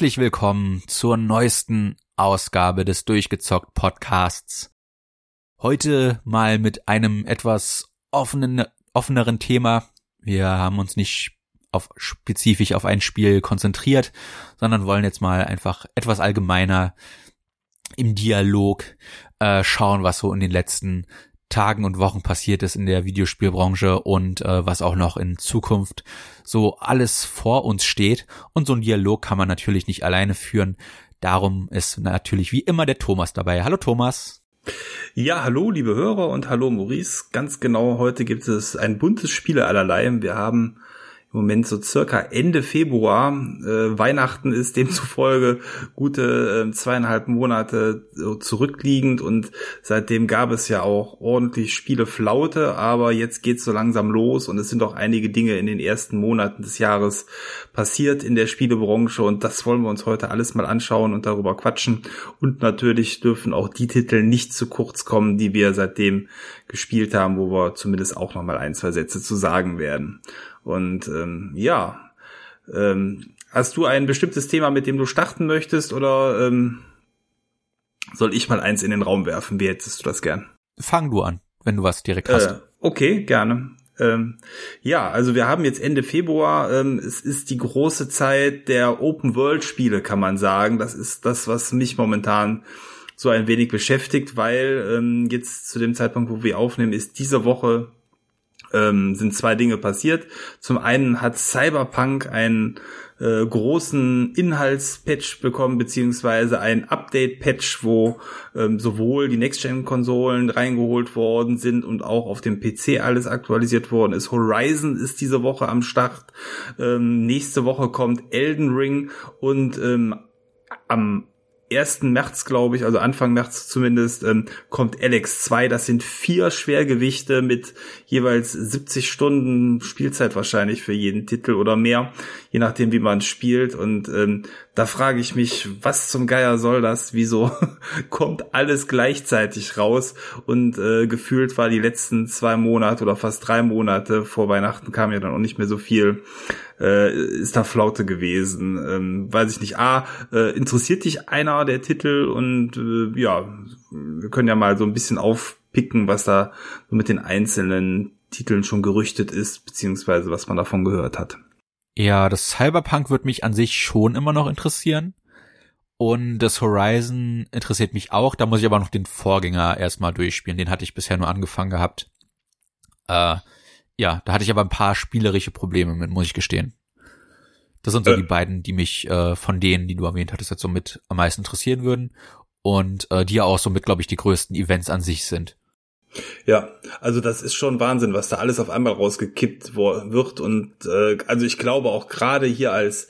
Herzlich willkommen zur neuesten Ausgabe des Durchgezockt Podcasts. Heute mal mit einem etwas offenen, offeneren Thema. Wir haben uns nicht auf spezifisch auf ein Spiel konzentriert, sondern wollen jetzt mal einfach etwas allgemeiner im Dialog äh, schauen, was so in den letzten Tagen und Wochen passiert ist in der Videospielbranche und äh, was auch noch in Zukunft so alles vor uns steht. Und so ein Dialog kann man natürlich nicht alleine führen. Darum ist natürlich wie immer der Thomas dabei. Hallo Thomas. Ja, hallo liebe Hörer und hallo Maurice. Ganz genau, heute gibt es ein buntes Spiele allerlei. Wir haben im Moment so circa Ende Februar. Äh, Weihnachten ist demzufolge gute äh, zweieinhalb Monate so zurückliegend und seitdem gab es ja auch ordentlich Spieleflaute, aber jetzt geht's so langsam los und es sind auch einige Dinge in den ersten Monaten des Jahres passiert in der Spielebranche und das wollen wir uns heute alles mal anschauen und darüber quatschen und natürlich dürfen auch die Titel nicht zu kurz kommen, die wir seitdem gespielt haben, wo wir zumindest auch noch mal ein, zwei Sätze zu sagen werden. Und ähm, ja, ähm, hast du ein bestimmtes Thema, mit dem du starten möchtest oder ähm, soll ich mal eins in den Raum werfen? Wie hättest du das gern? Fang du an, wenn du was direkt hast. Äh, okay, gerne. Ähm, ja, also wir haben jetzt Ende Februar. Ähm, es ist die große Zeit der Open World Spiele, kann man sagen. Das ist das, was mich momentan so ein wenig beschäftigt, weil ähm, jetzt zu dem Zeitpunkt, wo wir aufnehmen, ist diese Woche ähm, sind zwei Dinge passiert. Zum einen hat Cyberpunk einen äh, großen Inhaltspatch bekommen, beziehungsweise ein Update-Patch, wo ähm, sowohl die Next-Gen-Konsolen reingeholt worden sind und auch auf dem PC alles aktualisiert worden ist. Horizon ist diese Woche am Start. Ähm, nächste Woche kommt Elden Ring und ähm, am 1. März, glaube ich, also Anfang März zumindest, ähm, kommt Alex 2. Das sind vier Schwergewichte mit jeweils 70 Stunden Spielzeit wahrscheinlich für jeden Titel oder mehr, je nachdem, wie man spielt. Und ähm, da frage ich mich, was zum Geier soll das? Wieso kommt alles gleichzeitig raus? Und äh, gefühlt war die letzten zwei Monate oder fast drei Monate vor Weihnachten kam ja dann auch nicht mehr so viel äh, ist da Flaute gewesen. Ähm, weiß ich nicht. A, äh, interessiert dich einer der Titel und äh, ja, wir können ja mal so ein bisschen aufpicken, was da mit den einzelnen Titeln schon gerüchtet ist, beziehungsweise was man davon gehört hat. Ja, das Cyberpunk wird mich an sich schon immer noch interessieren. Und das Horizon interessiert mich auch. Da muss ich aber noch den Vorgänger erstmal durchspielen. Den hatte ich bisher nur angefangen gehabt. Äh, ja, da hatte ich aber ein paar spielerische Probleme mit, muss ich gestehen. Das sind so äh. die beiden, die mich äh, von denen, die du erwähnt hattest, jetzt so mit am meisten interessieren würden. Und äh, die ja auch so mit, glaube ich, die größten Events an sich sind. Ja, also das ist schon Wahnsinn, was da alles auf einmal rausgekippt wird. Und äh, also ich glaube auch gerade hier als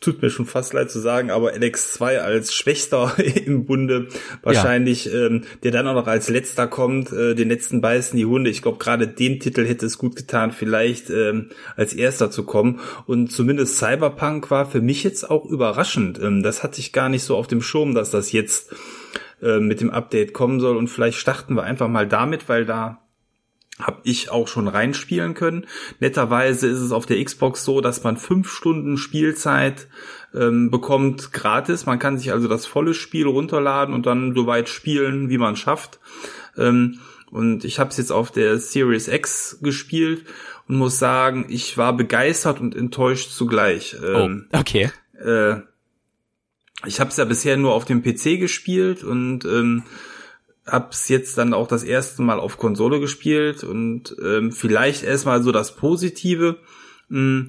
tut mir schon fast leid zu sagen, aber LX2 als Schwächster im Bunde wahrscheinlich, ja. ähm, der dann auch noch als letzter kommt, äh, den letzten beißen die Hunde. Ich glaube, gerade dem Titel hätte es gut getan, vielleicht ähm, als erster zu kommen. Und zumindest Cyberpunk war für mich jetzt auch überraschend. Ähm, das hatte ich gar nicht so auf dem Schirm, dass das jetzt äh, mit dem Update kommen soll. Und vielleicht starten wir einfach mal damit, weil da habe ich auch schon reinspielen können. Netterweise ist es auf der Xbox so, dass man fünf Stunden Spielzeit ähm, bekommt gratis. Man kann sich also das volle Spiel runterladen und dann so weit spielen, wie man schafft. Ähm, und ich habe es jetzt auf der Series X gespielt und muss sagen, ich war begeistert und enttäuscht zugleich. Ähm, oh, okay. Äh, ich habe es ja bisher nur auf dem PC gespielt und ähm, hab's jetzt dann auch das erste Mal auf Konsole gespielt und ähm, vielleicht erstmal so das Positive. Hm,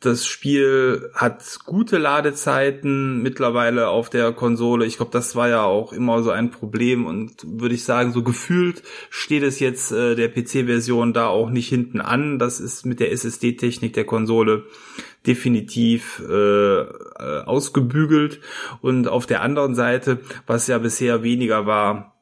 das Spiel hat gute Ladezeiten mittlerweile auf der Konsole. Ich glaube, das war ja auch immer so ein Problem und würde ich sagen, so gefühlt steht es jetzt äh, der PC-Version da auch nicht hinten an. Das ist mit der SSD-Technik der Konsole definitiv äh, äh, ausgebügelt. Und auf der anderen Seite, was ja bisher weniger war,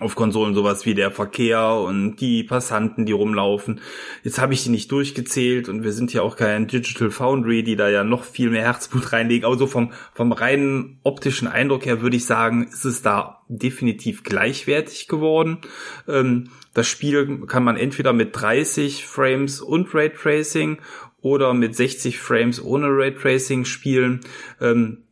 auf Konsolen sowas wie der Verkehr und die Passanten, die rumlaufen. Jetzt habe ich die nicht durchgezählt und wir sind ja auch kein Digital Foundry, die da ja noch viel mehr Herzblut reinlegen. Also vom, vom reinen optischen Eindruck her würde ich sagen, ist es da definitiv gleichwertig geworden. Ähm, das Spiel kann man entweder mit 30 Frames und Raytracing oder mit 60 Frames ohne Raytracing spielen. Ähm,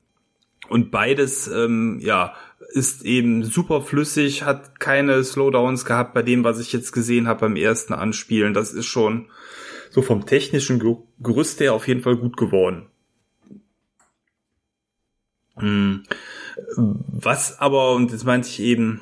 Und beides, ähm, ja, ist eben super flüssig, hat keine Slowdowns gehabt bei dem, was ich jetzt gesehen habe beim ersten Anspielen. Das ist schon so vom technischen Gerüst her auf jeden Fall gut geworden. Hm. Was aber, und das meinte ich eben,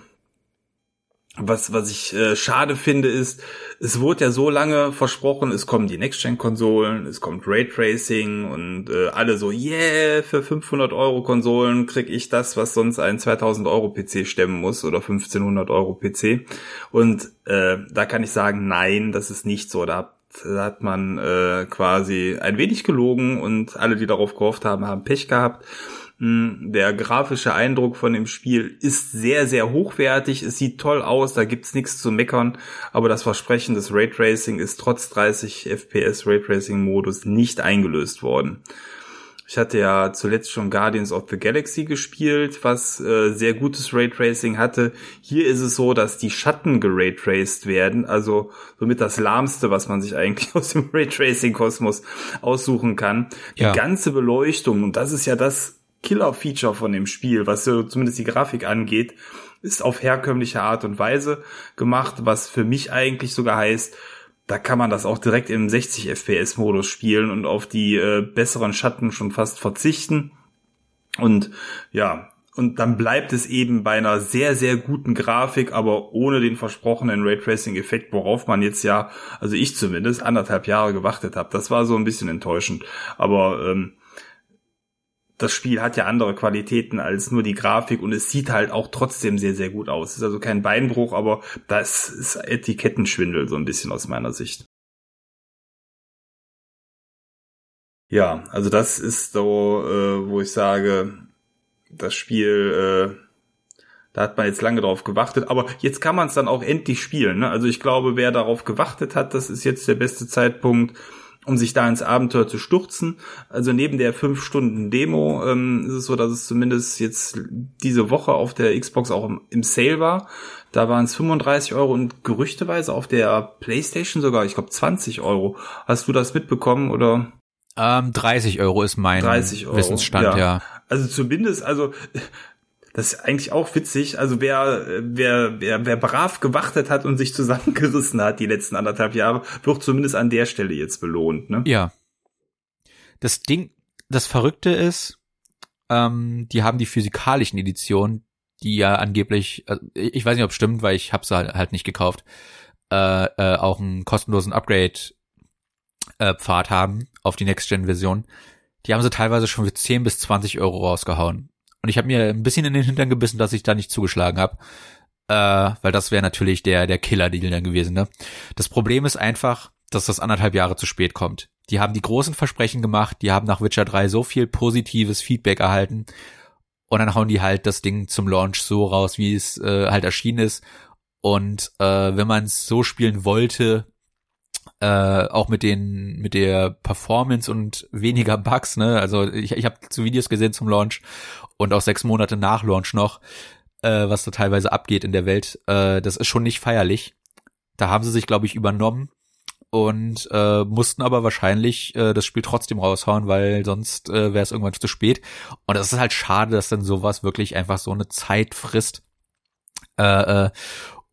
was, was ich äh, schade finde, ist, es wurde ja so lange versprochen, es kommen die Next-Gen-Konsolen, es kommt Raytracing und äh, alle so, yeah, für 500 Euro Konsolen krieg ich das, was sonst ein 2000 Euro PC stemmen muss oder 1500 Euro PC. Und äh, da kann ich sagen, nein, das ist nicht so. Da da hat man äh, quasi ein wenig gelogen und alle, die darauf gehofft haben, haben Pech gehabt. Der grafische Eindruck von dem Spiel ist sehr, sehr hochwertig. Es sieht toll aus, da gibt's nichts zu meckern. Aber das Versprechen des Raytracing ist trotz 30 FPS Raytracing-Modus nicht eingelöst worden. Ich hatte ja zuletzt schon Guardians of the Galaxy gespielt, was äh, sehr gutes Raytracing hatte. Hier ist es so, dass die Schatten geraytraced werden, also somit das lahmste, was man sich eigentlich aus dem Raytracing-Kosmos aussuchen kann. Ja. Die ganze Beleuchtung, und das ist ja das Killer-Feature von dem Spiel, was so zumindest die Grafik angeht, ist auf herkömmliche Art und Weise gemacht, was für mich eigentlich sogar heißt, da kann man das auch direkt im 60 FPS Modus spielen und auf die äh, besseren Schatten schon fast verzichten. Und ja, und dann bleibt es eben bei einer sehr, sehr guten Grafik, aber ohne den versprochenen Raytracing-Effekt, worauf man jetzt ja, also ich zumindest, anderthalb Jahre gewartet habe. Das war so ein bisschen enttäuschend. Aber ähm, das Spiel hat ja andere Qualitäten als nur die Grafik und es sieht halt auch trotzdem sehr, sehr gut aus. Ist also kein Beinbruch, aber das ist Etikettenschwindel so ein bisschen aus meiner Sicht. Ja, also das ist so, äh, wo ich sage, das Spiel, äh, da hat man jetzt lange drauf gewartet, aber jetzt kann man es dann auch endlich spielen. Ne? Also ich glaube, wer darauf gewartet hat, das ist jetzt der beste Zeitpunkt, um sich da ins Abenteuer zu stürzen. Also neben der fünf Stunden Demo ähm, ist es so, dass es zumindest jetzt diese Woche auf der Xbox auch im, im Sale war. Da waren es 35 Euro und gerüchteweise auf der PlayStation sogar, ich glaube 20 Euro. Hast du das mitbekommen oder? Ähm, 30 Euro ist mein 30 Euro, Wissensstand, ja. ja. Also zumindest, also das ist eigentlich auch witzig. Also wer, wer, wer, wer brav gewartet hat und sich zusammengerissen hat die letzten anderthalb Jahre, wird zumindest an der Stelle jetzt belohnt, ne? Ja. Das Ding, das Verrückte ist, ähm, die haben die physikalischen Editionen, die ja angeblich, also ich weiß nicht, ob es stimmt, weil ich habe sie halt, halt nicht gekauft, äh, äh, auch einen kostenlosen Upgrade äh, haben auf die Next-Gen-Version. Die haben sie teilweise schon für 10 bis 20 Euro rausgehauen. Und ich habe mir ein bisschen in den Hintern gebissen, dass ich da nicht zugeschlagen habe. Äh, weil das wäre natürlich der, der Killer-Deal dann gewesen. Ne? Das Problem ist einfach, dass das anderthalb Jahre zu spät kommt. Die haben die großen Versprechen gemacht, die haben nach Witcher 3 so viel positives Feedback erhalten und dann hauen die halt das Ding zum Launch so raus, wie es äh, halt erschienen ist. Und äh, wenn man es so spielen wollte, äh, auch mit den mit der Performance und weniger Bugs, ne? Also ich, ich habe zu Videos gesehen zum Launch und auch sechs Monate nach Launch noch, äh, was da teilweise abgeht in der Welt. Äh, das ist schon nicht feierlich. Da haben sie sich, glaube ich, übernommen und äh, mussten aber wahrscheinlich äh, das Spiel trotzdem raushauen, weil sonst äh, wäre es irgendwann zu spät. Und das ist halt schade, dass dann sowas wirklich einfach so eine Zeit frisst. Äh, äh,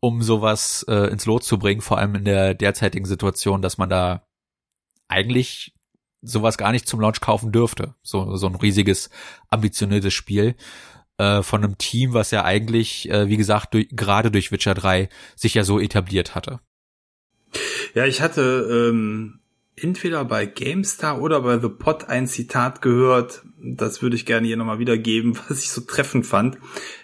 um sowas äh, ins Lot zu bringen, vor allem in der derzeitigen Situation, dass man da eigentlich sowas gar nicht zum Launch kaufen dürfte. So, so ein riesiges, ambitioniertes Spiel äh, von einem Team, was ja eigentlich, äh, wie gesagt, durch, gerade durch Witcher 3 sich ja so etabliert hatte. Ja, ich hatte ähm, entweder bei GameStar oder bei The Pot ein Zitat gehört, das würde ich gerne hier nochmal wiedergeben, was ich so treffend fand.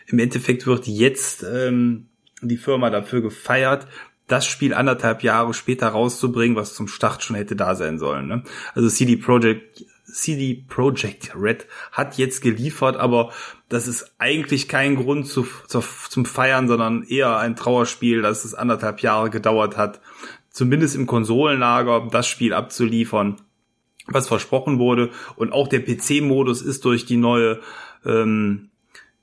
Im Endeffekt wird jetzt ähm, die Firma dafür gefeiert, das Spiel anderthalb Jahre später rauszubringen, was zum Start schon hätte da sein sollen. Ne? Also CD Projekt CD Projekt Red hat jetzt geliefert, aber das ist eigentlich kein Grund zu, zu, zum Feiern, sondern eher ein Trauerspiel, dass es anderthalb Jahre gedauert hat, zumindest im Konsolenlager das Spiel abzuliefern, was versprochen wurde. Und auch der PC-Modus ist durch die neue ähm,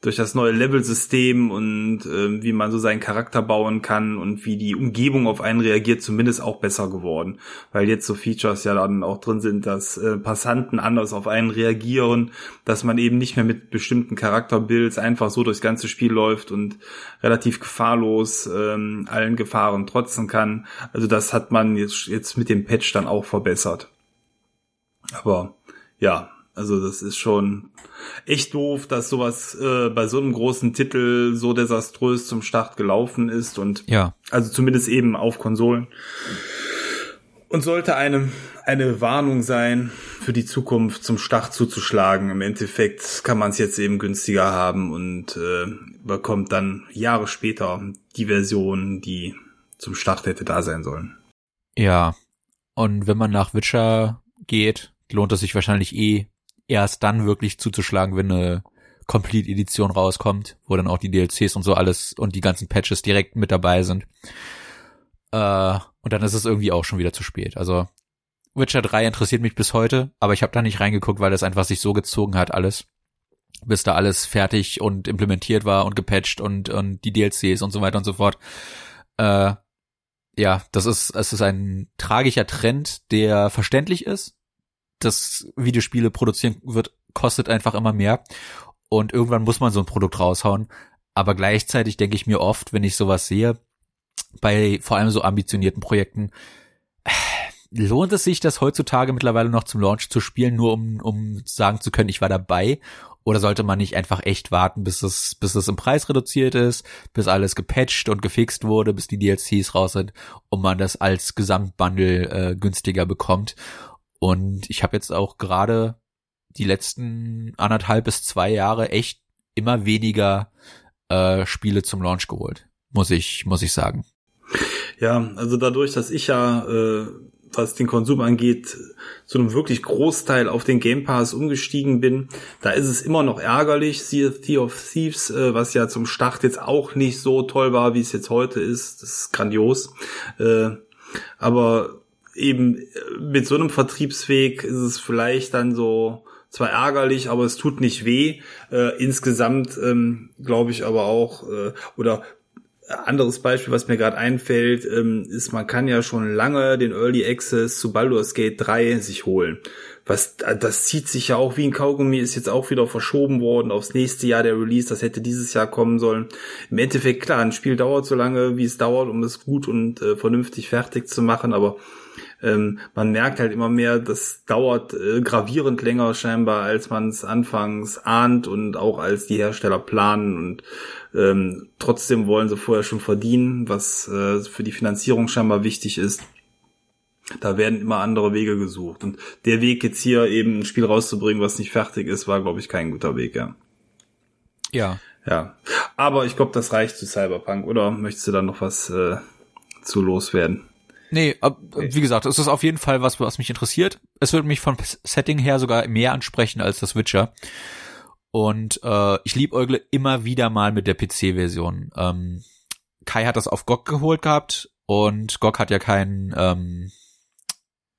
durch das neue Level-System und äh, wie man so seinen Charakter bauen kann und wie die Umgebung auf einen reagiert, zumindest auch besser geworden. Weil jetzt so Features ja dann auch drin sind, dass äh, Passanten anders auf einen reagieren, dass man eben nicht mehr mit bestimmten Charakterbuilds einfach so durchs ganze Spiel läuft und relativ gefahrlos ähm, allen Gefahren trotzen kann. Also das hat man jetzt, jetzt mit dem Patch dann auch verbessert. Aber ja, also das ist schon echt doof, dass sowas äh, bei so einem großen Titel so desaströs zum Start gelaufen ist und ja. also zumindest eben auf Konsolen. Und sollte eine, eine Warnung sein, für die Zukunft zum Start zuzuschlagen. Im Endeffekt kann man es jetzt eben günstiger haben und äh, bekommt dann Jahre später die Version, die zum Start hätte da sein sollen. Ja. Und wenn man nach Witcher geht, lohnt es sich wahrscheinlich eh erst dann wirklich zuzuschlagen, wenn eine Complete Edition rauskommt, wo dann auch die DLCs und so alles und die ganzen Patches direkt mit dabei sind. Äh, und dann ist es irgendwie auch schon wieder zu spät. Also Witcher 3 interessiert mich bis heute, aber ich habe da nicht reingeguckt, weil das einfach sich so gezogen hat alles, bis da alles fertig und implementiert war und gepatcht und und die DLCs und so weiter und so fort. Äh, ja, das ist es ist ein tragischer Trend, der verständlich ist, das Videospiele produzieren wird, kostet einfach immer mehr. Und irgendwann muss man so ein Produkt raushauen. Aber gleichzeitig denke ich mir oft, wenn ich sowas sehe, bei vor allem so ambitionierten Projekten, lohnt es sich, das heutzutage mittlerweile noch zum Launch zu spielen, nur um, um sagen zu können, ich war dabei? Oder sollte man nicht einfach echt warten, bis es, bis es im Preis reduziert ist, bis alles gepatcht und gefixt wurde, bis die DLCs raus sind und man das als Gesamtbundle äh, günstiger bekommt? Und ich habe jetzt auch gerade die letzten anderthalb bis zwei Jahre echt immer weniger äh, Spiele zum Launch geholt, muss ich muss ich sagen. Ja, also dadurch, dass ich ja äh, was den Konsum angeht, zu einem wirklich Großteil auf den Game Pass umgestiegen bin. Da ist es immer noch ärgerlich, Sea of Thieves, äh, was ja zum Start jetzt auch nicht so toll war, wie es jetzt heute ist. Das ist grandios. Äh, aber eben äh, mit so einem Vertriebsweg ist es vielleicht dann so zwar ärgerlich, aber es tut nicht weh. Äh, insgesamt ähm, glaube ich aber auch, äh, oder anderes Beispiel, was mir gerade einfällt, ähm, ist, man kann ja schon lange den Early Access zu Baldur's Gate 3 sich holen. Was, das zieht sich ja auch wie ein Kaugummi, ist jetzt auch wieder verschoben worden aufs nächste Jahr der Release, das hätte dieses Jahr kommen sollen. Im Endeffekt, klar, ein Spiel dauert so lange, wie es dauert, um es gut und äh, vernünftig fertig zu machen, aber ähm, man merkt halt immer mehr, das dauert äh, gravierend länger scheinbar, als man es anfangs ahnt und auch als die Hersteller planen und ähm, trotzdem wollen sie vorher schon verdienen, was äh, für die Finanzierung scheinbar wichtig ist. Da werden immer andere Wege gesucht. Und der Weg jetzt hier eben ein Spiel rauszubringen, was nicht fertig ist, war, glaube ich, kein guter Weg, ja. Ja. Ja. Aber ich glaube, das reicht zu Cyberpunk, oder möchtest du da noch was äh, zu loswerden? Nee, wie gesagt, es ist auf jeden Fall was, was mich interessiert. Es würde mich vom Setting her sogar mehr ansprechen als das Witcher. Und äh, ich liebäugle immer wieder mal mit der PC-Version. Ähm, Kai hat das auf GOG geholt gehabt und GOG hat ja keinen ähm,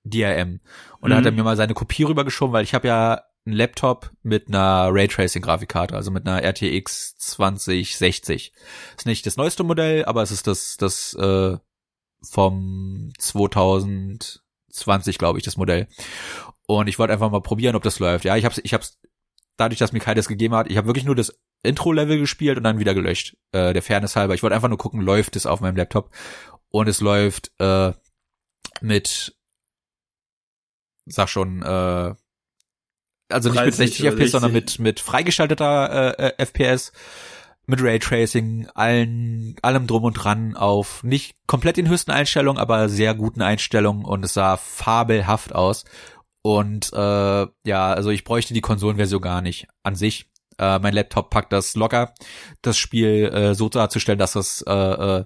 DRM. Und mhm. da hat er mhm. mir mal seine Kopie rübergeschoben, weil ich habe ja einen Laptop mit einer Raytracing-Grafikkarte, also mit einer RTX 2060. Ist nicht das neueste Modell, aber es ist das, das äh, vom 2020, glaube ich, das Modell. Und ich wollte einfach mal probieren, ob das läuft. Ja, ich habe ich hab's dadurch, dass mir Kai das gegeben hat, ich habe wirklich nur das Intro-Level gespielt und dann wieder gelöscht. Äh, der Fairness halber. Ich wollte einfach nur gucken, läuft es auf meinem Laptop. Und es läuft äh, mit, sag schon, äh, also nicht mit 60 FPS, sondern mit mit freigeschalteter äh, FPS mit Raytracing, allen, allem drum und dran auf nicht komplett den höchsten Einstellungen, aber sehr guten Einstellungen und es sah fabelhaft aus. Und äh, ja, also ich bräuchte die Konsolenversion gar nicht an sich. Äh, mein Laptop packt das locker, das Spiel äh, so darzustellen, dass es äh, äh,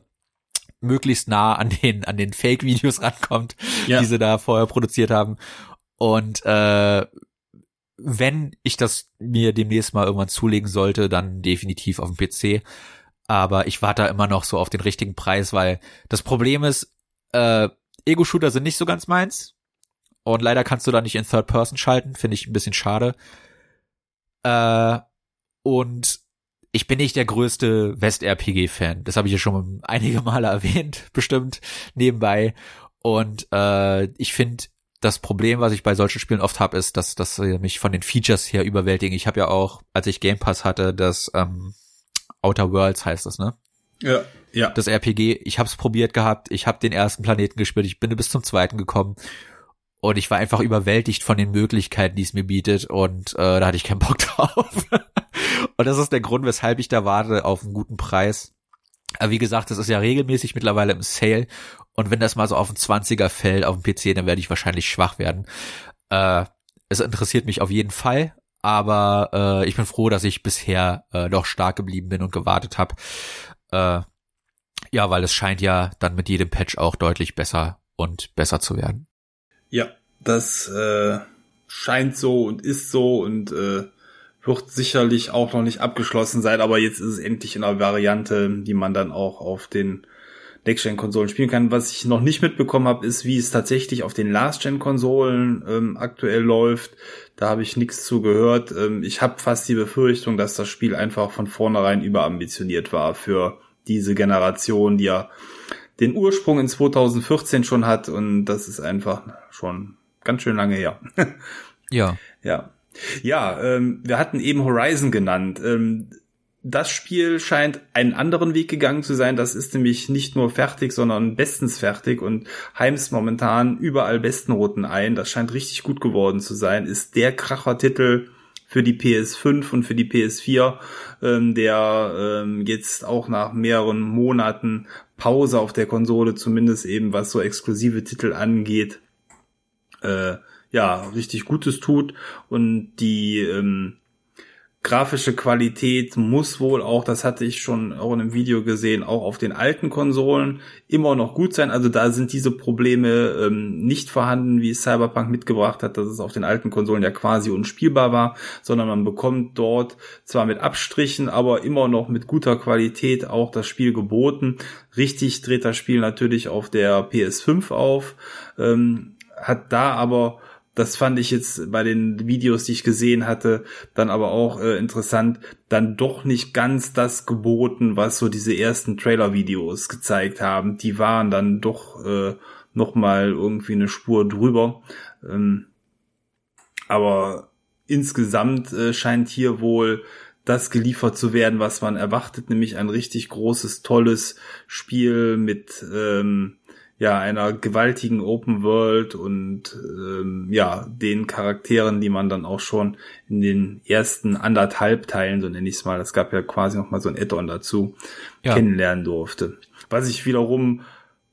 möglichst nah an den an den Fake-Videos rankommt, ja. die sie da vorher produziert haben. Und äh, wenn ich das mir demnächst mal irgendwann zulegen sollte, dann definitiv auf dem PC. Aber ich warte da immer noch so auf den richtigen Preis, weil das Problem ist, äh, Ego-Shooter sind nicht so ganz meins. Und leider kannst du da nicht in Third Person schalten, finde ich ein bisschen schade. Äh, und ich bin nicht der größte West-RPG-Fan. Das habe ich ja schon einige Male erwähnt, bestimmt nebenbei. Und äh, ich finde, das Problem, was ich bei solchen Spielen oft habe, ist, dass dass mich von den Features her überwältigen. Ich habe ja auch, als ich Game Pass hatte, das ähm, Outer Worlds heißt das, ne? Ja, ja. Das RPG. Ich habe es probiert gehabt. Ich habe den ersten Planeten gespielt. Ich bin bis zum zweiten gekommen. Und ich war einfach überwältigt von den Möglichkeiten, die es mir bietet. Und äh, da hatte ich keinen Bock drauf. und das ist der Grund, weshalb ich da warte auf einen guten Preis. Aber wie gesagt, das ist ja regelmäßig mittlerweile im Sale. Und wenn das mal so auf den 20er fällt auf dem PC, dann werde ich wahrscheinlich schwach werden. Äh, es interessiert mich auf jeden Fall, aber äh, ich bin froh, dass ich bisher äh, doch stark geblieben bin und gewartet habe. Äh, ja, weil es scheint ja dann mit jedem Patch auch deutlich besser und besser zu werden. Ja, das äh, scheint so und ist so und äh, wird sicherlich auch noch nicht abgeschlossen sein, aber jetzt ist es endlich in einer Variante, die man dann auch auf den Next-Gen-Konsolen spielen kann. Was ich noch nicht mitbekommen habe, ist, wie es tatsächlich auf den Last-Gen-Konsolen ähm, aktuell läuft. Da habe ich nichts zu gehört. Ähm, ich habe fast die Befürchtung, dass das Spiel einfach von vornherein überambitioniert war für diese Generation, die ja den Ursprung in 2014 schon hat und das ist einfach schon ganz schön lange her. ja. Ja. Ja, ähm, wir hatten eben Horizon genannt. Ähm, das Spiel scheint einen anderen Weg gegangen zu sein. Das ist nämlich nicht nur fertig, sondern bestens fertig und heimst momentan überall besten Roten ein. Das scheint richtig gut geworden zu sein. Ist der Kracher-Titel für die PS5 und für die PS4, ähm, der ähm, jetzt auch nach mehreren Monaten Pause auf der Konsole, zumindest eben was so exklusive Titel angeht, äh, ja, richtig Gutes tut und die ähm, grafische Qualität muss wohl auch, das hatte ich schon auch in einem Video gesehen, auch auf den alten Konsolen immer noch gut sein. Also da sind diese Probleme ähm, nicht vorhanden, wie Cyberpunk mitgebracht hat, dass es auf den alten Konsolen ja quasi unspielbar war, sondern man bekommt dort zwar mit Abstrichen, aber immer noch mit guter Qualität auch das Spiel geboten. Richtig dreht das Spiel natürlich auf der PS5 auf, ähm, hat da aber das fand ich jetzt bei den Videos, die ich gesehen hatte, dann aber auch äh, interessant, dann doch nicht ganz das geboten, was so diese ersten Trailer-Videos gezeigt haben. Die waren dann doch äh, noch mal irgendwie eine Spur drüber. Ähm, aber insgesamt äh, scheint hier wohl das geliefert zu werden, was man erwartet, nämlich ein richtig großes, tolles Spiel mit ähm, ja einer gewaltigen Open World und ähm, ja den Charakteren, die man dann auch schon in den ersten anderthalb Teilen, so nenne ich es mal, es gab ja quasi noch mal so ein Add-on dazu, ja. kennenlernen durfte. Was ich wiederum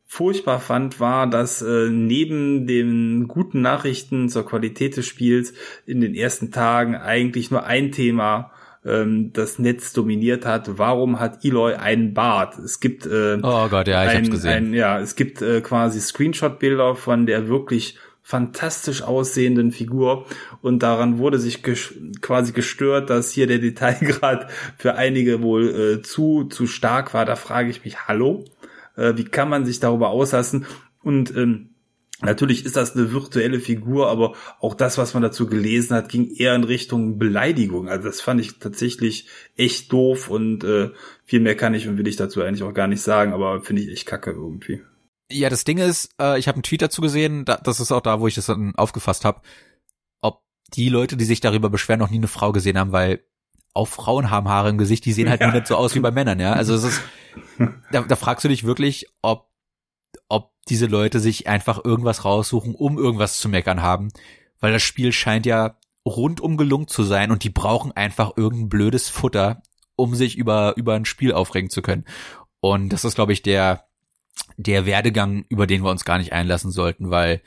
furchtbar fand, war, dass äh, neben den guten Nachrichten zur Qualität des Spiels in den ersten Tagen eigentlich nur ein Thema ähm, das Netz dominiert hat. Warum hat Eloy einen Bart? Es gibt äh, oh Gott, ja, ich ein, hab's gesehen. Ein, ja, es gibt äh, quasi Screenshot-Bilder von der wirklich fantastisch aussehenden Figur und daran wurde sich ges quasi gestört, dass hier der Detailgrad für einige wohl äh, zu zu stark war. Da frage ich mich, hallo, äh, wie kann man sich darüber auslassen? Und ähm, Natürlich ist das eine virtuelle Figur, aber auch das, was man dazu gelesen hat, ging eher in Richtung Beleidigung. Also das fand ich tatsächlich echt doof und äh, viel mehr kann ich und will ich dazu eigentlich auch gar nicht sagen, aber finde ich echt kacke irgendwie. Ja, das Ding ist, äh, ich habe einen Tweet dazu gesehen, da, das ist auch da, wo ich das dann aufgefasst habe, ob die Leute, die sich darüber beschweren, noch nie eine Frau gesehen haben, weil auch Frauen haben Haare im Gesicht, die sehen halt ja. nur nicht so aus wie bei Männern, ja. Also es ist, da, da fragst du dich wirklich, ob ob diese Leute sich einfach irgendwas raussuchen, um irgendwas zu meckern haben, weil das Spiel scheint ja rundum gelungen zu sein und die brauchen einfach irgendein blödes Futter, um sich über über ein Spiel aufregen zu können. Und das ist, glaube ich, der der Werdegang, über den wir uns gar nicht einlassen sollten, weil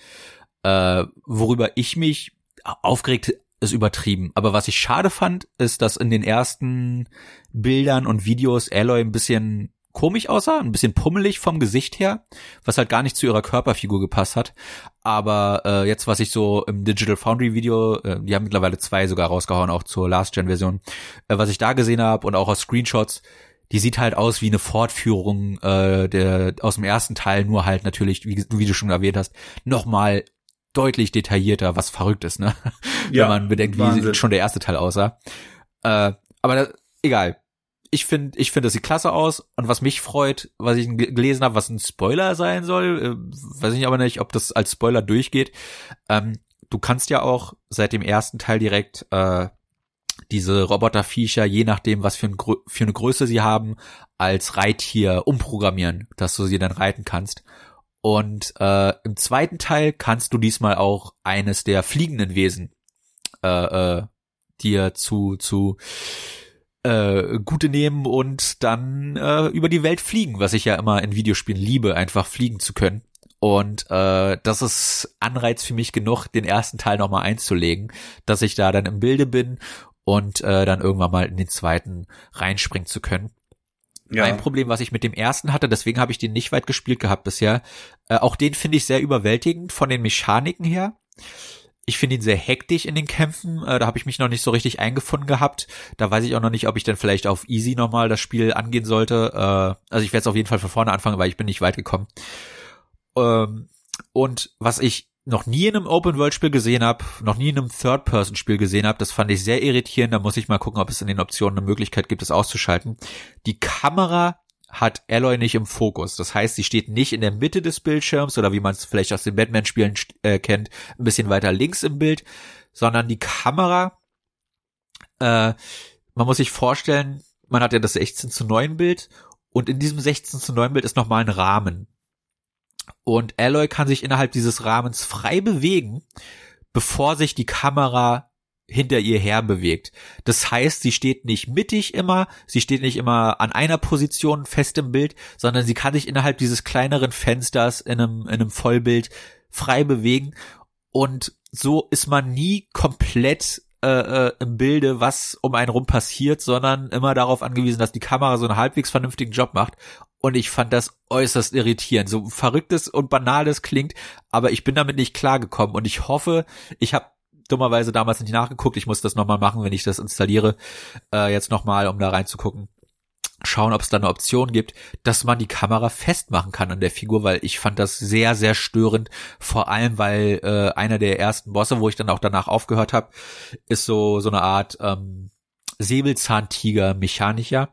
äh, worüber ich mich aufgeregt ist übertrieben. Aber was ich schade fand, ist, dass in den ersten Bildern und Videos Aloy ein bisschen komisch aussah, ein bisschen pummelig vom Gesicht her, was halt gar nicht zu ihrer Körperfigur gepasst hat. Aber äh, jetzt, was ich so im Digital Foundry Video, äh, die haben mittlerweile zwei sogar rausgehauen, auch zur Last-Gen-Version, äh, was ich da gesehen habe und auch aus Screenshots, die sieht halt aus wie eine Fortführung äh, der aus dem ersten Teil, nur halt natürlich, wie, wie du schon erwähnt hast, nochmal deutlich detaillierter, was verrückt ist, ne? Ja, Wenn man bedenkt, Wahnsinn. wie schon der erste Teil aussah. Äh, aber da, egal ich finde, ich finde, das sieht klasse aus. Und was mich freut, was ich gelesen habe, was ein Spoiler sein soll, äh, weiß ich aber nicht, ob das als Spoiler durchgeht. Ähm, du kannst ja auch seit dem ersten Teil direkt äh, diese Roboterviecher, je nachdem, was für, ein, für eine Größe sie haben, als Reittier umprogrammieren, dass du sie dann reiten kannst. Und äh, im zweiten Teil kannst du diesmal auch eines der fliegenden Wesen äh, äh, dir zu zu äh, gute nehmen und dann äh, über die Welt fliegen, was ich ja immer in Videospielen liebe, einfach fliegen zu können. Und äh, das ist Anreiz für mich genug, den ersten Teil nochmal einzulegen, dass ich da dann im Bilde bin und äh, dann irgendwann mal in den zweiten reinspringen zu können. Ja. Ein Problem, was ich mit dem ersten hatte, deswegen habe ich den nicht weit gespielt gehabt bisher. Äh, auch den finde ich sehr überwältigend von den Mechaniken her. Ich finde ihn sehr hektisch in den Kämpfen. Äh, da habe ich mich noch nicht so richtig eingefunden gehabt. Da weiß ich auch noch nicht, ob ich dann vielleicht auf Easy nochmal das Spiel angehen sollte. Äh, also ich werde es auf jeden Fall von vorne anfangen, weil ich bin nicht weit gekommen. Ähm, und was ich noch nie in einem Open-World-Spiel gesehen habe, noch nie in einem Third-Person-Spiel gesehen habe. Das fand ich sehr irritierend. Da muss ich mal gucken, ob es in den Optionen eine Möglichkeit gibt, es auszuschalten. Die Kamera hat Alloy nicht im Fokus. Das heißt, sie steht nicht in der Mitte des Bildschirms oder wie man es vielleicht aus den Batman-Spielen äh, kennt, ein bisschen weiter links im Bild, sondern die Kamera, äh, man muss sich vorstellen, man hat ja das 16 zu 9 Bild und in diesem 16 zu 9 Bild ist nochmal ein Rahmen. Und Alloy kann sich innerhalb dieses Rahmens frei bewegen, bevor sich die Kamera hinter ihr her bewegt. Das heißt, sie steht nicht mittig immer, sie steht nicht immer an einer Position fest im Bild, sondern sie kann sich innerhalb dieses kleineren Fensters in einem, in einem Vollbild frei bewegen und so ist man nie komplett äh, äh, im Bilde, was um einen rum passiert, sondern immer darauf angewiesen, dass die Kamera so einen halbwegs vernünftigen Job macht. Und ich fand das äußerst irritierend. So verrücktes und banales klingt, aber ich bin damit nicht klargekommen. Und ich hoffe, ich habe dummerweise damals nicht nachgeguckt. Ich muss das nochmal machen, wenn ich das installiere. Äh, jetzt nochmal, um da reinzugucken. Schauen, ob es da eine Option gibt, dass man die Kamera festmachen kann an der Figur, weil ich fand das sehr, sehr störend. Vor allem, weil äh, einer der ersten Bosse, wo ich dann auch danach aufgehört habe, ist so so eine Art ähm, Säbelzahntiger-Mechaniker.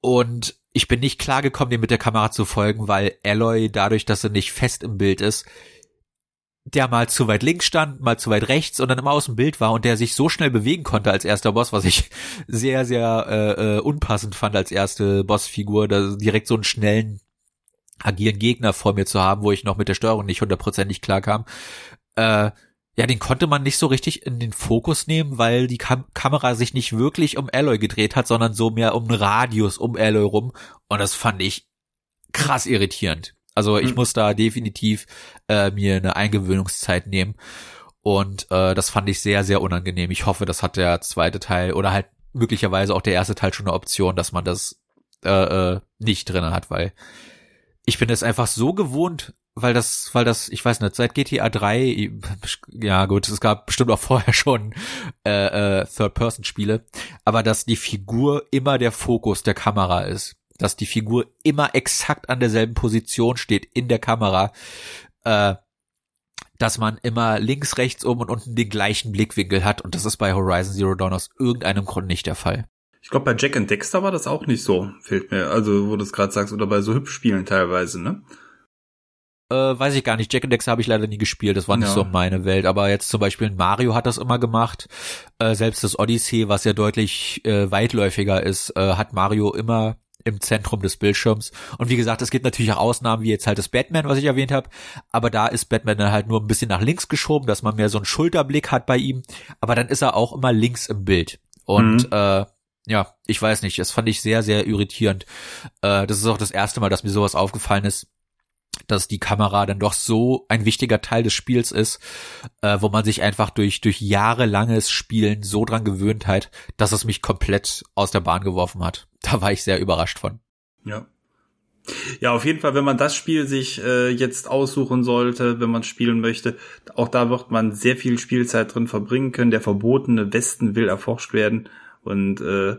Und ich bin nicht klargekommen, dem mit der Kamera zu folgen, weil Alloy dadurch, dass er nicht fest im Bild ist, der mal zu weit links stand, mal zu weit rechts und dann immer aus dem Bild war und der sich so schnell bewegen konnte als erster Boss, was ich sehr, sehr äh, äh, unpassend fand als erste Bossfigur, da direkt so einen schnellen, agilen Gegner vor mir zu haben, wo ich noch mit der Steuerung nicht hundertprozentig klar kam. Äh, ja, den konnte man nicht so richtig in den Fokus nehmen, weil die Kam Kamera sich nicht wirklich um Alloy gedreht hat, sondern so mehr um einen Radius um Alloy rum. Und das fand ich krass irritierend. Also ich hm. muss da definitiv äh, mir eine Eingewöhnungszeit nehmen. Und äh, das fand ich sehr, sehr unangenehm. Ich hoffe, das hat der zweite Teil oder halt möglicherweise auch der erste Teil schon eine Option, dass man das äh, äh, nicht drinnen hat, weil ich bin es einfach so gewohnt, weil das, weil das, ich weiß nicht, seit GTA 3, ja gut, es gab bestimmt auch vorher schon äh, äh, Third-Person-Spiele, aber dass die Figur immer der Fokus der Kamera ist, dass die Figur immer exakt an derselben Position steht in der Kamera, äh, dass man immer links, rechts, oben und unten den gleichen Blickwinkel hat und das ist bei Horizon Zero Dawn aus irgendeinem Grund nicht der Fall. Ich glaube, bei Jack and Dexter war das auch nicht so, fehlt mir, also wo du es gerade sagst, oder bei so Hübschspielen teilweise, ne? Äh, weiß ich gar nicht. Jack and Dexter habe ich leider nie gespielt. Das war nicht ja. so meine Welt. Aber jetzt zum Beispiel Mario hat das immer gemacht. Äh, selbst das Odyssey, was ja deutlich äh, weitläufiger ist, äh, hat Mario immer im Zentrum des Bildschirms. Und wie gesagt, es gibt natürlich auch Ausnahmen, wie jetzt halt das Batman, was ich erwähnt habe. Aber da ist Batman dann halt nur ein bisschen nach links geschoben, dass man mehr so einen Schulterblick hat bei ihm. Aber dann ist er auch immer links im Bild. Und mhm. äh, ja, ich weiß nicht, das fand ich sehr, sehr irritierend. Äh, das ist auch das erste Mal, dass mir sowas aufgefallen ist dass die Kamera dann doch so ein wichtiger Teil des Spiels ist, äh, wo man sich einfach durch durch jahrelanges Spielen so dran gewöhnt hat, dass es mich komplett aus der Bahn geworfen hat. Da war ich sehr überrascht von. Ja. Ja, auf jeden Fall, wenn man das Spiel sich äh, jetzt aussuchen sollte, wenn man spielen möchte, auch da wird man sehr viel Spielzeit drin verbringen können. Der verbotene Westen will erforscht werden und äh,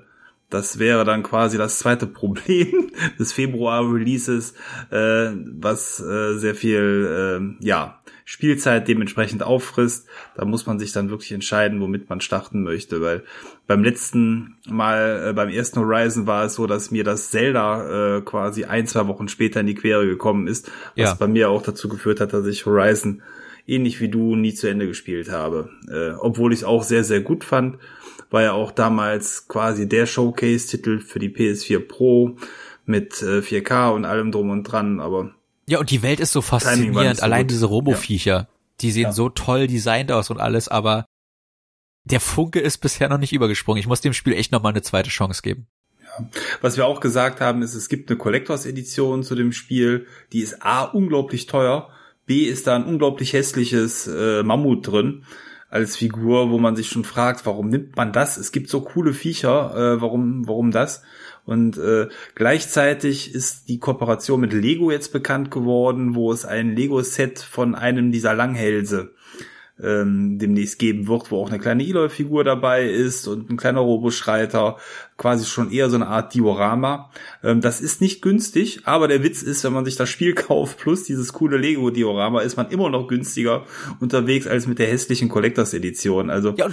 das wäre dann quasi das zweite Problem des Februar-Releases, äh, was äh, sehr viel, äh, ja, Spielzeit dementsprechend auffrisst. Da muss man sich dann wirklich entscheiden, womit man starten möchte, weil beim letzten Mal, äh, beim ersten Horizon war es so, dass mir das Zelda äh, quasi ein, zwei Wochen später in die Quere gekommen ist, was ja. bei mir auch dazu geführt hat, dass ich Horizon ähnlich wie du nie zu Ende gespielt habe. Äh, obwohl ich es auch sehr, sehr gut fand. War ja auch damals quasi der Showcase-Titel für die PS4 Pro mit äh, 4K und allem drum und dran, aber. Ja, und die Welt ist so faszinierend. So Allein gut. diese Roboviecher, ja. die sehen ja. so toll designt aus und alles, aber der Funke ist bisher noch nicht übergesprungen. Ich muss dem Spiel echt nochmal eine zweite Chance geben. Ja. Was wir auch gesagt haben, ist, es gibt eine Collectors Edition zu dem Spiel, die ist A unglaublich teuer B ist da ein unglaublich hässliches äh, Mammut drin als Figur, wo man sich schon fragt, warum nimmt man das? Es gibt so coole Viecher, äh, warum, warum das? Und äh, gleichzeitig ist die Kooperation mit Lego jetzt bekannt geworden, wo es ein Lego-Set von einem dieser Langhälse ähm, demnächst geben wird, wo auch eine kleine Eloy-Figur dabei ist und ein kleiner Roboschreiter, quasi schon eher so eine Art Diorama. Ähm, das ist nicht günstig, aber der Witz ist, wenn man sich das Spiel kauft plus dieses coole Lego-Diorama, ist man immer noch günstiger unterwegs als mit der hässlichen Collectors Edition. Also ja,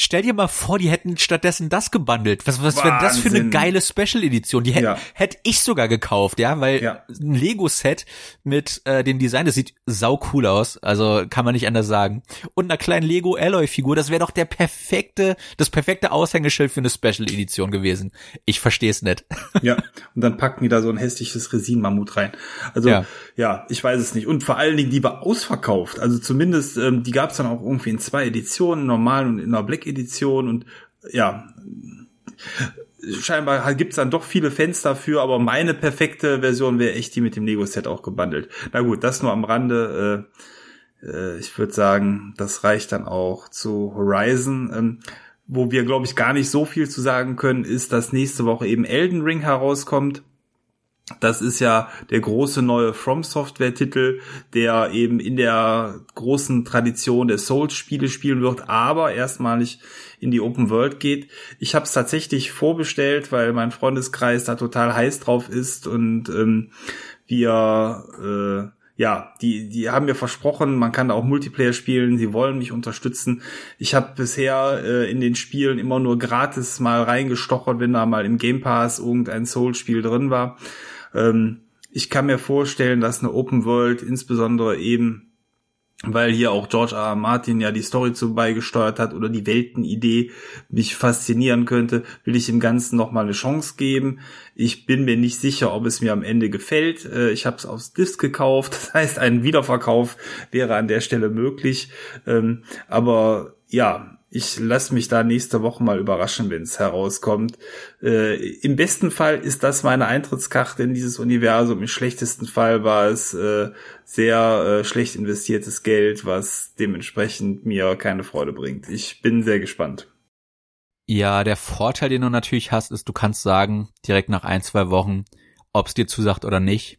Stell dir mal vor, die hätten stattdessen das gebundelt. Was, was wäre das für eine geile Special Edition? Die hätte ja. hätt ich sogar gekauft, ja, weil ja. ein Lego-Set mit äh, dem Design, das sieht sau cool aus, also kann man nicht anders sagen. Und einer kleinen Lego Alloy-Figur, das wäre doch der perfekte, das perfekte Aushängeschild für eine Special Edition gewesen. Ich verstehe es nicht. Ja, und dann packen die da so ein hässliches Resin-Mammut rein. Also ja. ja. ich weiß es nicht. Und vor allen Dingen, die war ausverkauft. Also zumindest, ähm, die gab es dann auch irgendwie in zwei Editionen, normal und in einer Black Edition und ja, scheinbar gibt's dann doch viele Fans dafür, aber meine perfekte Version wäre echt die mit dem Lego-Set auch gebundelt. Na gut, das nur am Rande. Äh, äh, ich würde sagen, das reicht dann auch zu Horizon. Ähm, wo wir, glaube ich, gar nicht so viel zu sagen können, ist, dass nächste Woche eben Elden Ring herauskommt. Das ist ja der große neue From Software Titel, der eben in der großen Tradition der Souls Spiele spielen wird, aber erstmalig in die Open World geht. Ich habe es tatsächlich vorbestellt, weil mein Freundeskreis da total heiß drauf ist und ähm, wir äh, ja, die, die haben mir versprochen, man kann da auch Multiplayer spielen, sie wollen mich unterstützen. Ich habe bisher äh, in den Spielen immer nur gratis mal reingestochert, wenn da mal im Game Pass irgendein Soul-Spiel drin war. Ähm, ich kann mir vorstellen, dass eine Open World insbesondere eben weil hier auch George R. R. Martin ja die Story zu beigesteuert hat oder die Weltenidee mich faszinieren könnte, will ich dem Ganzen nochmal eine Chance geben. Ich bin mir nicht sicher, ob es mir am Ende gefällt. Äh, ich habe es aufs Disc gekauft, das heißt, ein Wiederverkauf wäre an der Stelle möglich. Ähm, aber ja, ich lasse mich da nächste Woche mal überraschen, wenn es herauskommt. Äh, Im besten Fall ist das meine Eintrittskarte in dieses Universum. Im schlechtesten Fall war es äh, sehr äh, schlecht investiertes Geld, was dementsprechend mir keine Freude bringt. Ich bin sehr gespannt. Ja, der Vorteil, den du natürlich hast, ist, du kannst sagen, direkt nach ein, zwei Wochen, ob es dir zusagt oder nicht.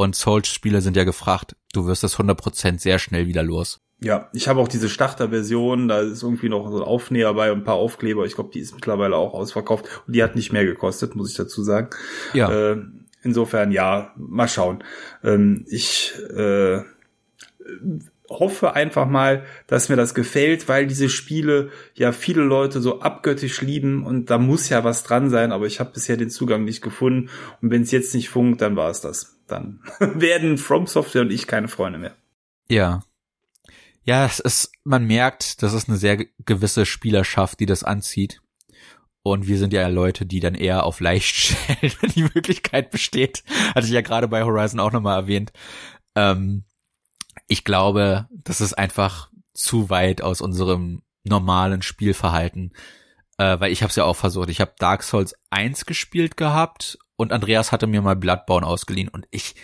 Und Souls-Spiele sind ja gefragt, du wirst das 100% sehr schnell wieder los. Ja, ich habe auch diese Starter-Version, da ist irgendwie noch so ein Aufnäher bei und ein paar Aufkleber. Ich glaube, die ist mittlerweile auch ausverkauft und die hat nicht mehr gekostet, muss ich dazu sagen. Ja. Äh, insofern, ja, mal schauen. Ähm, ich äh, hoffe einfach mal, dass mir das gefällt, weil diese Spiele ja viele Leute so abgöttisch lieben und da muss ja was dran sein, aber ich habe bisher den Zugang nicht gefunden und wenn es jetzt nicht funkt, dann war es das. Dann werden From Software und ich keine Freunde mehr. Ja, ja, es ist, man merkt, das ist eine sehr gewisse Spielerschaft, die das anzieht. Und wir sind ja Leute, die dann eher auf leicht stellen, wenn die Möglichkeit besteht. Hatte ich ja gerade bei Horizon auch nochmal erwähnt. Ähm, ich glaube, das ist einfach zu weit aus unserem normalen Spielverhalten. Äh, weil ich habe es ja auch versucht. Ich habe Dark Souls 1 gespielt gehabt und Andreas hatte mir mal Bloodborne ausgeliehen und ich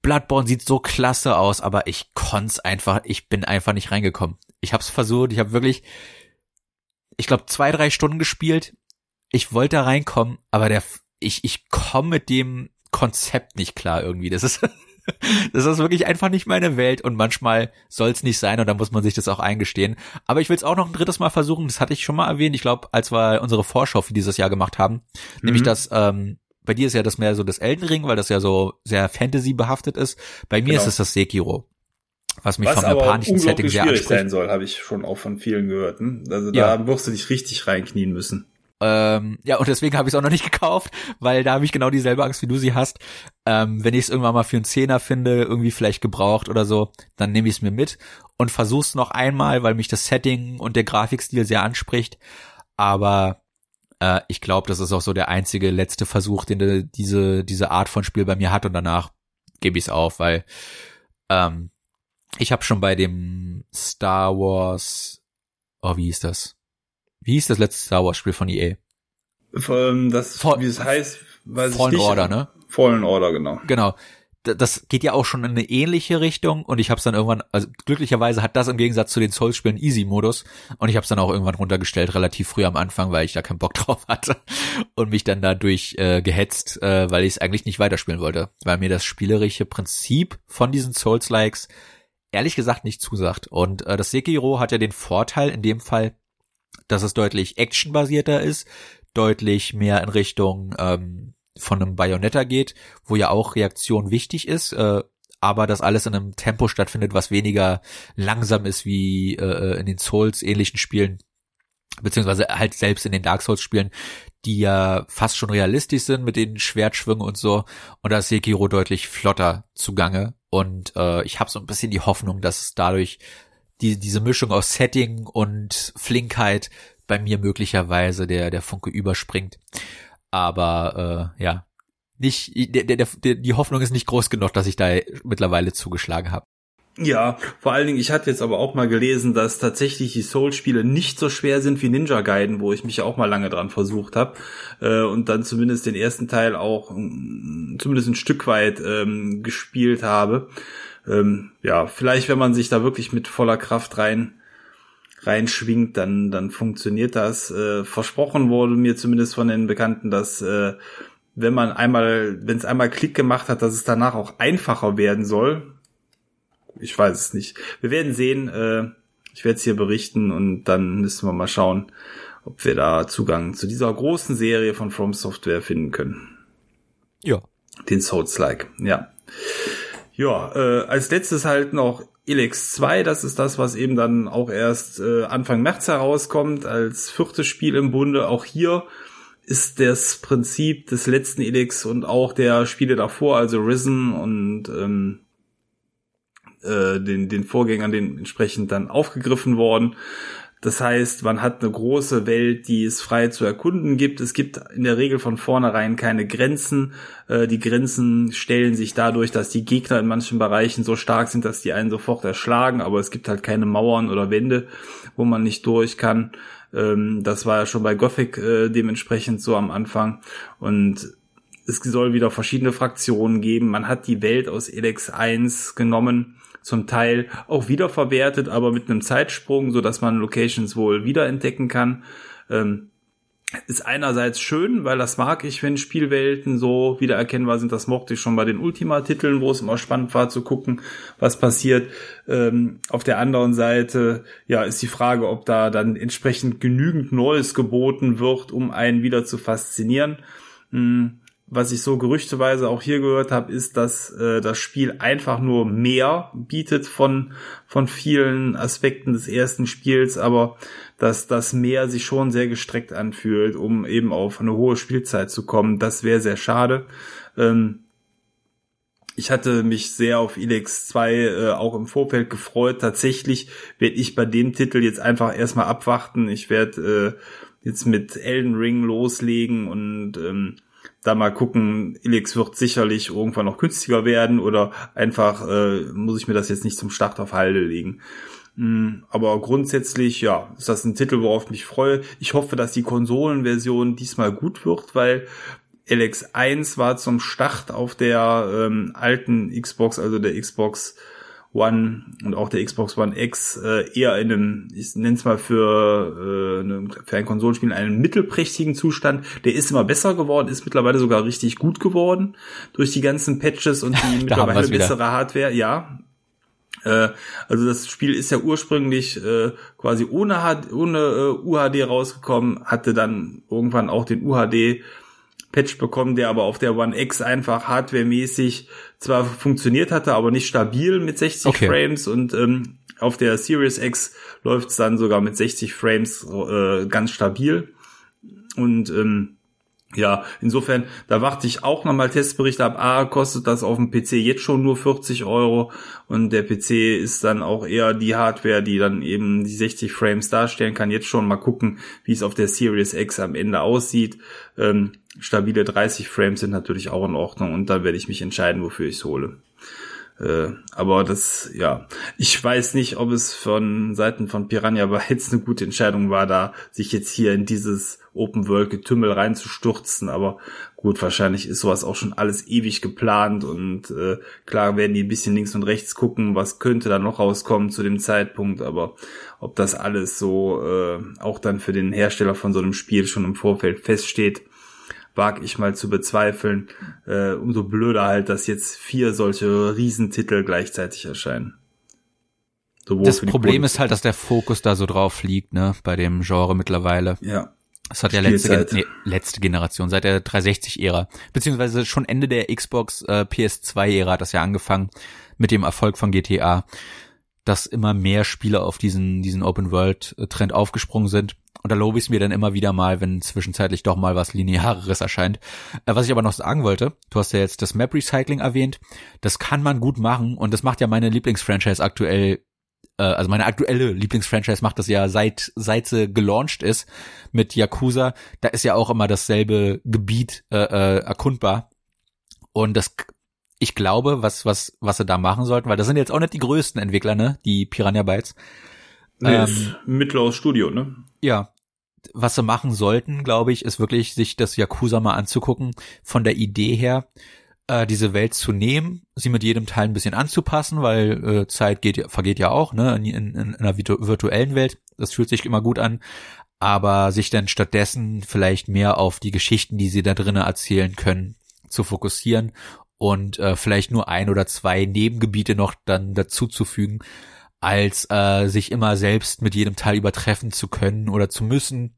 Bloodborne sieht so klasse aus, aber ich konnte einfach, ich bin einfach nicht reingekommen. Ich hab's versucht, ich habe wirklich, ich glaube, zwei, drei Stunden gespielt. Ich wollte da reinkommen, aber der, ich, ich komme mit dem Konzept nicht klar irgendwie. Das ist, das ist wirklich einfach nicht meine Welt und manchmal soll es nicht sein und dann muss man sich das auch eingestehen. Aber ich will es auch noch ein drittes Mal versuchen, das hatte ich schon mal erwähnt, ich glaube, als wir unsere Vorschau für dieses Jahr gemacht haben, mhm. nämlich dass ähm, bei dir ist ja das mehr so das Elden Ring, weil das ja so sehr Fantasy behaftet ist. Bei mir genau. ist es das Sekiro. was mich was vom japanischen Setting sehr anspricht. sein soll, habe ich schon auch von vielen gehört. Hm? Also Ja. da wirst du dich richtig reinknien müssen. Ähm, ja, und deswegen habe ich es auch noch nicht gekauft, weil da habe ich genau dieselbe Angst, wie du sie hast. Ähm, wenn ich es irgendwann mal für einen Zehner finde, irgendwie vielleicht gebraucht oder so, dann nehme ich es mir mit und versuch's noch einmal, weil mich das Setting und der Grafikstil sehr anspricht. Aber äh, ich glaube, das ist auch so der einzige letzte Versuch, den de, diese diese Art von Spiel bei mir hat und danach gebe ich es auf, weil ähm, ich habe schon bei dem Star Wars, oh wie hieß das? Wie hieß das letzte Star Wars Spiel von EA? Ähm, Das, Fall- wie es heißt, weiß Fallen ich nicht. Order, ne? Fallen Order, genau. Genau. Das geht ja auch schon in eine ähnliche Richtung und ich habe es dann irgendwann, also glücklicherweise hat das im Gegensatz zu den Souls-Spielen Easy-Modus und ich habe es dann auch irgendwann runtergestellt, relativ früh am Anfang, weil ich da keinen Bock drauf hatte und mich dann dadurch äh, gehetzt, äh, weil ich es eigentlich nicht weiterspielen wollte, weil mir das spielerische Prinzip von diesen Souls-Likes ehrlich gesagt nicht zusagt. Und äh, das Sekiro hat ja den Vorteil in dem Fall, dass es deutlich actionbasierter ist, deutlich mehr in Richtung ähm, von einem Bayonetta geht, wo ja auch Reaktion wichtig ist, äh, aber das alles in einem Tempo stattfindet, was weniger langsam ist wie äh, in den Souls-ähnlichen Spielen, beziehungsweise halt selbst in den Dark Souls-Spielen, die ja fast schon realistisch sind mit den Schwertschwüngen und so. Und da ist Sekiro deutlich flotter zugange. Und äh, ich habe so ein bisschen die Hoffnung, dass dadurch die, diese Mischung aus Setting und Flinkheit bei mir möglicherweise der, der Funke überspringt. Aber äh, ja, nicht, der, der, der, die Hoffnung ist nicht groß genug, dass ich da mittlerweile zugeschlagen habe. Ja, vor allen Dingen, ich hatte jetzt aber auch mal gelesen, dass tatsächlich die Soul-Spiele nicht so schwer sind wie Ninja Gaiden, wo ich mich auch mal lange dran versucht habe äh, und dann zumindest den ersten Teil auch mm, zumindest ein Stück weit ähm, gespielt habe. Ähm, ja, vielleicht, wenn man sich da wirklich mit voller Kraft rein reinschwingt, dann dann funktioniert das. Äh, versprochen wurde mir zumindest von den Bekannten, dass äh, wenn man einmal, wenn es einmal Klick gemacht hat, dass es danach auch einfacher werden soll ich weiß es nicht. Wir werden sehen. Äh, ich werde es hier berichten und dann müssen wir mal schauen, ob wir da Zugang zu dieser großen Serie von From Software finden können. Ja. Den Souls-like, ja. Ja, äh, als letztes halt noch Elex 2, das ist das, was eben dann auch erst äh, Anfang März herauskommt, als viertes Spiel im Bunde. Auch hier ist das Prinzip des letzten Elex und auch der Spiele davor, also Risen und ähm, äh, den, den Vorgängern den entsprechend dann aufgegriffen worden. Das heißt, man hat eine große Welt, die es frei zu erkunden gibt. Es gibt in der Regel von vornherein keine Grenzen. Äh, die Grenzen stellen sich dadurch, dass die Gegner in manchen Bereichen so stark sind, dass die einen sofort erschlagen. Aber es gibt halt keine Mauern oder Wände, wo man nicht durch kann. Ähm, das war ja schon bei Gothic äh, dementsprechend so am Anfang. Und es soll wieder verschiedene Fraktionen geben. Man hat die Welt aus Elex 1 genommen zum Teil auch wiederverwertet, aber mit einem Zeitsprung, so dass man Locations wohl wiederentdecken kann. Ähm, ist einerseits schön, weil das mag ich, wenn Spielwelten so wiedererkennbar sind. Das mochte ich schon bei den Ultima-Titeln, wo es immer spannend war zu gucken, was passiert. Ähm, auf der anderen Seite, ja, ist die Frage, ob da dann entsprechend genügend Neues geboten wird, um einen wieder zu faszinieren. Hm was ich so gerüchteweise auch hier gehört habe, ist, dass äh, das Spiel einfach nur mehr bietet von von vielen Aspekten des ersten Spiels, aber dass das mehr sich schon sehr gestreckt anfühlt, um eben auf eine hohe Spielzeit zu kommen. Das wäre sehr schade. Ähm, ich hatte mich sehr auf Elex 2 äh, auch im Vorfeld gefreut. Tatsächlich werde ich bei dem Titel jetzt einfach erstmal abwarten. Ich werde äh, jetzt mit Elden Ring loslegen und ähm, da mal gucken, Elix wird sicherlich irgendwann noch günstiger werden oder einfach äh, muss ich mir das jetzt nicht zum Start auf Halde legen. Mm, Aber grundsätzlich, ja, ist das ein Titel, worauf ich mich freue. Ich hoffe, dass die Konsolenversion diesmal gut wird, weil LX 1 war zum Start auf der ähm, alten Xbox, also der Xbox One und auch der Xbox One X äh, eher in einem, ich nenne es mal für, äh, für ein Konsolenspiel, einen mittelprächtigen Zustand. Der ist immer besser geworden, ist mittlerweile sogar richtig gut geworden durch die ganzen Patches und die mittlerweile bessere Hardware. Ja, äh, also das Spiel ist ja ursprünglich äh, quasi ohne, ohne äh, UHD rausgekommen, hatte dann irgendwann auch den UHD Patch bekommen, der aber auf der One X einfach hardwaremäßig zwar funktioniert hatte, aber nicht stabil mit 60 okay. Frames und ähm, auf der Series X läuft es dann sogar mit 60 Frames äh, ganz stabil. Und ähm, ja, insofern, da warte ich auch nochmal Testberichte ab. A, kostet das auf dem PC jetzt schon nur 40 Euro und der PC ist dann auch eher die Hardware, die dann eben die 60 Frames darstellen kann. Jetzt schon mal gucken, wie es auf der Series X am Ende aussieht. Ähm, stabile 30 Frames sind natürlich auch in Ordnung und dann werde ich mich entscheiden, wofür ich es hole. Äh, aber das, ja, ich weiß nicht, ob es von Seiten von Piranha Bytes eine gute Entscheidung war, da sich jetzt hier in dieses Open World Getümmel reinzustürzen. Aber gut, wahrscheinlich ist sowas auch schon alles ewig geplant und äh, klar werden die ein bisschen links und rechts gucken, was könnte da noch rauskommen zu dem Zeitpunkt. Aber ob das alles so äh, auch dann für den Hersteller von so einem Spiel schon im Vorfeld feststeht, wage ich mal zu bezweifeln. Äh, umso blöder halt, dass jetzt vier solche Riesentitel gleichzeitig erscheinen. Sowohl das Problem ist halt, dass der Fokus da so drauf liegt, ne, bei dem Genre mittlerweile. Ja. Das hat ja letzte, nee, letzte Generation, seit der 360-Ära, beziehungsweise schon Ende der Xbox äh, PS2-Ära hat das ja angefangen mit dem Erfolg von GTA, dass immer mehr Spieler auf diesen, diesen Open-World-Trend aufgesprungen sind. Und da lobe ich es mir dann immer wieder mal, wenn zwischenzeitlich doch mal was Lineareres erscheint. Äh, was ich aber noch sagen wollte, du hast ja jetzt das Map Recycling erwähnt. Das kann man gut machen und das macht ja meine Lieblingsfranchise aktuell äh, also meine aktuelle Lieblingsfranchise macht das ja seit seit sie gelauncht ist mit Yakuza. Da ist ja auch immer dasselbe Gebiet äh, äh, erkundbar und das ich glaube, was was was sie da machen sollten, weil das sind jetzt auch nicht die größten Entwickler, ne, die Piranha Bytes. Nee, ähm, mittleres Studio, ne? Ja, was sie machen sollten, glaube ich, ist wirklich sich das Yakuza mal anzugucken, von der Idee her, äh, diese Welt zu nehmen, sie mit jedem Teil ein bisschen anzupassen, weil äh, Zeit geht, vergeht ja auch, ne, in, in, in einer virtuellen Welt. Das fühlt sich immer gut an. Aber sich dann stattdessen vielleicht mehr auf die Geschichten, die sie da drinnen erzählen können, zu fokussieren und äh, vielleicht nur ein oder zwei Nebengebiete noch dann dazu zu fügen, als äh, sich immer selbst mit jedem Teil übertreffen zu können oder zu müssen.